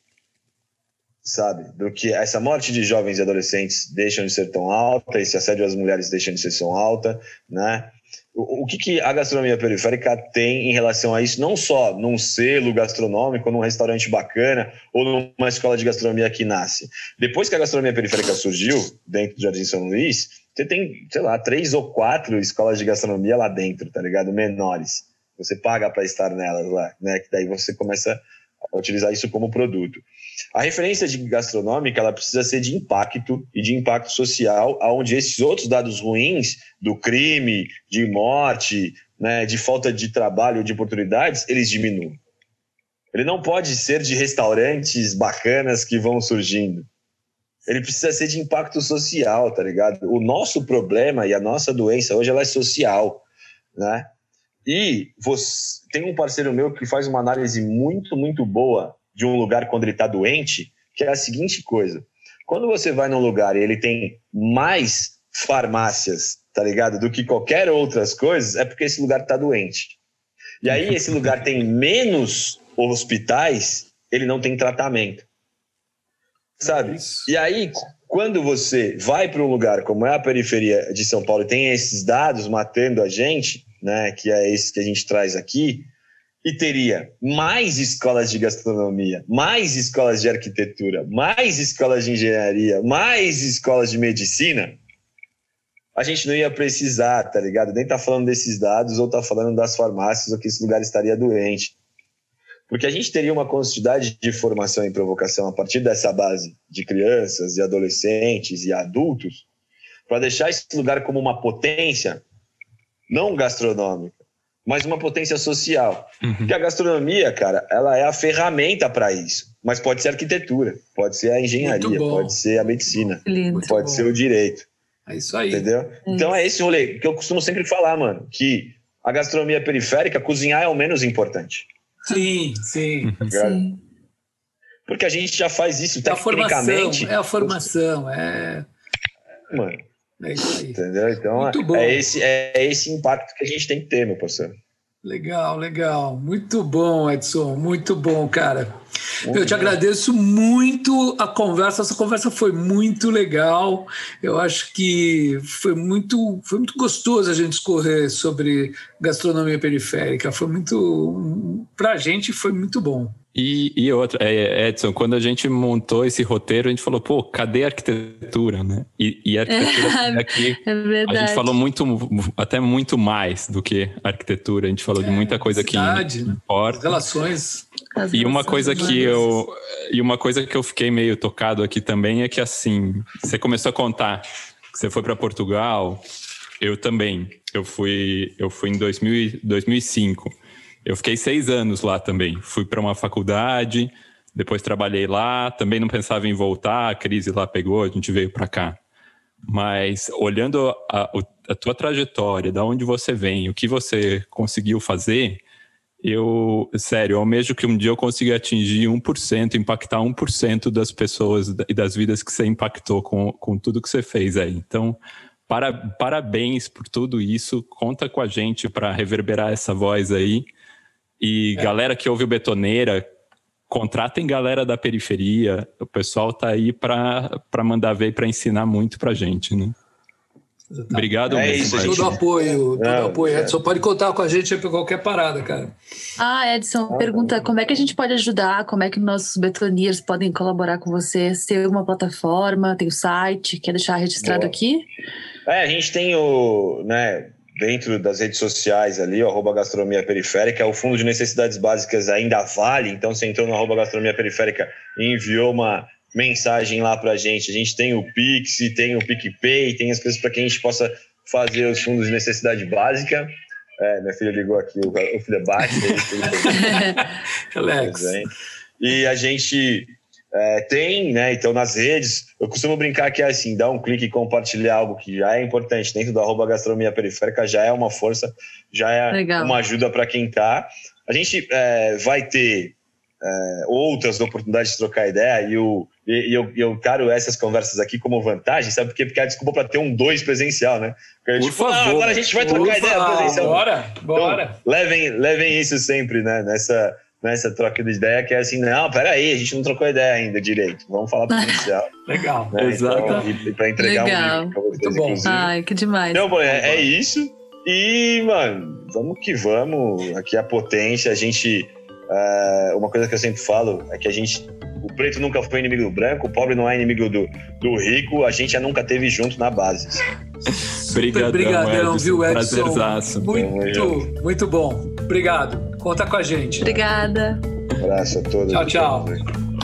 sabe? Do que essa morte de jovens e adolescentes deixam de ser tão alta, esse assédio às mulheres deixa de ser tão alta, né? O, o que, que a gastronomia periférica tem em relação a isso? Não só num selo gastronômico, num restaurante bacana ou numa escola de gastronomia que nasce. Depois que a gastronomia periférica surgiu dentro do Jardim São Luís, você tem, sei lá, três ou quatro escolas de gastronomia lá dentro, tá ligado? Menores. Você paga para estar nelas lá, né? Que daí você começa a utilizar isso como produto. A referência de gastronômica ela precisa ser de impacto e de impacto social, aonde esses outros dados ruins do crime, de morte, né, de falta de trabalho, de oportunidades, eles diminuem. Ele não pode ser de restaurantes bacanas que vão surgindo ele precisa ser de impacto social, tá ligado? O nosso problema e a nossa doença hoje ela é social, né? E você, tem um parceiro meu que faz uma análise muito, muito boa de um lugar quando ele está doente, que é a seguinte coisa. Quando você vai num lugar e ele tem mais farmácias, tá ligado, do que qualquer outras coisas, é porque esse lugar está doente. E aí esse lugar tem [laughs] menos hospitais, ele não tem tratamento. Sabe? E aí, quando você vai para um lugar como é a periferia de São Paulo e tem esses dados matando a gente, né, que é esse que a gente traz aqui, e teria mais escolas de gastronomia, mais escolas de arquitetura, mais escolas de engenharia, mais escolas de medicina, a gente não ia precisar, tá ligado? Nem tá falando desses dados ou tá falando das farmácias ou que esse lugar estaria doente. Porque a gente teria uma quantidade de formação e provocação a partir dessa base de crianças e adolescentes e adultos para deixar esse lugar como uma potência não gastronômica, mas uma potência social. Uhum. Porque a gastronomia, cara, ela é a ferramenta para isso. Mas pode ser a arquitetura, pode ser a engenharia, pode ser a medicina, Lindo. pode ser o direito. É isso aí. Entendeu? É então é esse rolê que eu costumo sempre falar, mano, que a gastronomia periférica, cozinhar é o menos importante. Sim, sim. Tá sim. Porque a gente já faz isso é tecnicamente. É a formação, é. Mano, é isso aí. Entendeu? Então, é esse, é esse impacto que a gente tem que ter, meu parceiro. Legal, legal. Muito bom, Edson. Muito bom, cara. Muito eu te bom. agradeço muito a conversa. Essa conversa foi muito legal. Eu acho que foi muito, foi muito gostoso a gente escorrer sobre gastronomia periférica. Foi muito, para a gente, foi muito bom. E, e outra, é, Edson, quando a gente montou esse roteiro, a gente falou, pô, cadê a arquitetura, né? E, e a arquitetura [laughs] é, aqui, é verdade. a gente falou muito, até muito mais do que arquitetura. A gente falou é, de muita coisa cidade, que importa. relações. e uma coisa que eu e uma coisa que eu fiquei meio tocado aqui também é que assim, você começou a contar que você foi para Portugal, eu também. Eu fui eu fui em 2000, 2005. Eu fiquei seis anos lá também. Fui para uma faculdade, depois trabalhei lá. Também não pensava em voltar, a crise lá pegou, a gente veio para cá. Mas olhando a, a, tua trajetória, da onde você vem, o que você conseguiu fazer, eu, sério, eu almejo que um dia eu consiga atingir 1%, impactar 1% das pessoas e das vidas que você impactou com, com tudo que você fez aí. Então, para, parabéns por tudo isso. Conta com a gente para reverberar essa voz aí. E é. galera que ouve o Betoneira, contratem galera da periferia. O pessoal tá aí para mandar ver e para ensinar muito pra gente, né? Obrigado é mesmo. Isso, todo apoio, todo Não, apoio. É. Edson, pode contar com a gente para qualquer parada, cara. Ah, Edson, ah, pergunta como é que a gente pode ajudar, como é que nossos betoniers podem colaborar com você? Tem uma plataforma, tem o site, quer deixar registrado Boa. aqui? É, a gente tem o, né, dentro das redes sociais ali, o arroba gastronomia periférica, o fundo de necessidades básicas ainda vale, então você entrou no arroba gastronomia periférica e enviou uma mensagem lá pra gente. A gente tem o Pix, tem o PicPay, tem as coisas para que a gente possa fazer os fundos de necessidade básica. É, minha filha ligou aqui, o, o filho é baixo. Alex. E a gente é, tem, né? Então, nas redes, eu costumo brincar que é assim: dar um clique e compartilhar algo que já é importante dentro do arroba gastronomia periférica já é uma força, já é Legal. uma ajuda para quem está. A gente é, vai ter é, outras oportunidades de trocar ideia e, o, e, e eu, eu caro essas conversas aqui como vantagem, sabe? Porque, porque é a desculpa para ter um dois presencial, né? Porque, Por tipo, favor. Ah, agora a gente vai trocar ideia presencial. Bora, bora. Então, levem, levem isso sempre, né? Nessa nessa troca de ideia, que é assim, não, peraí, a gente não trocou ideia ainda direito, vamos falar presencial. [laughs] Legal. Né? Exato. Então, e, para entregar Legal. um livro vocês, Muito bom. Inclusive. Ai, que demais. Então, é, é isso. E, mano, vamos que vamos. Aqui é a potência, a gente. Uh, uma coisa que eu sempre falo é que a gente. O preto nunca foi inimigo do branco, o pobre não é inimigo do, do rico, a gente já nunca teve junto na base. Obrigadão, Obrigadão viu, Edson? Prazerzaço. Muito, muito bom. Obrigado. Conta com a gente. Obrigada. Um abraço a todos. Tchau, tchau.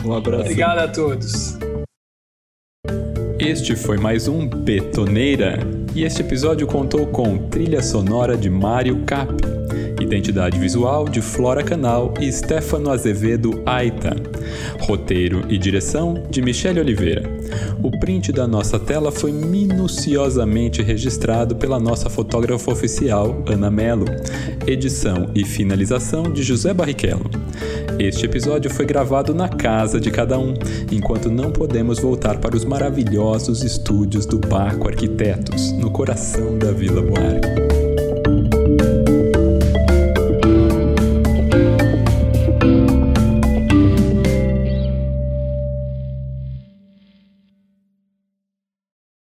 Um abraço. Obrigado a todos. Este foi mais um Betoneira e este episódio contou com trilha sonora de Mário Cap, identidade visual de Flora Canal e Stefano Azevedo Aita, roteiro e direção de Michele Oliveira. O print da nossa tela foi minuciosamente registrado pela nossa fotógrafa oficial, Ana Melo. Edição e finalização de José Barrichello. Este episódio foi gravado na casa de cada um, enquanto não podemos voltar para os maravilhosos estúdios do Baco Arquitetos, no coração da Vila Buarque.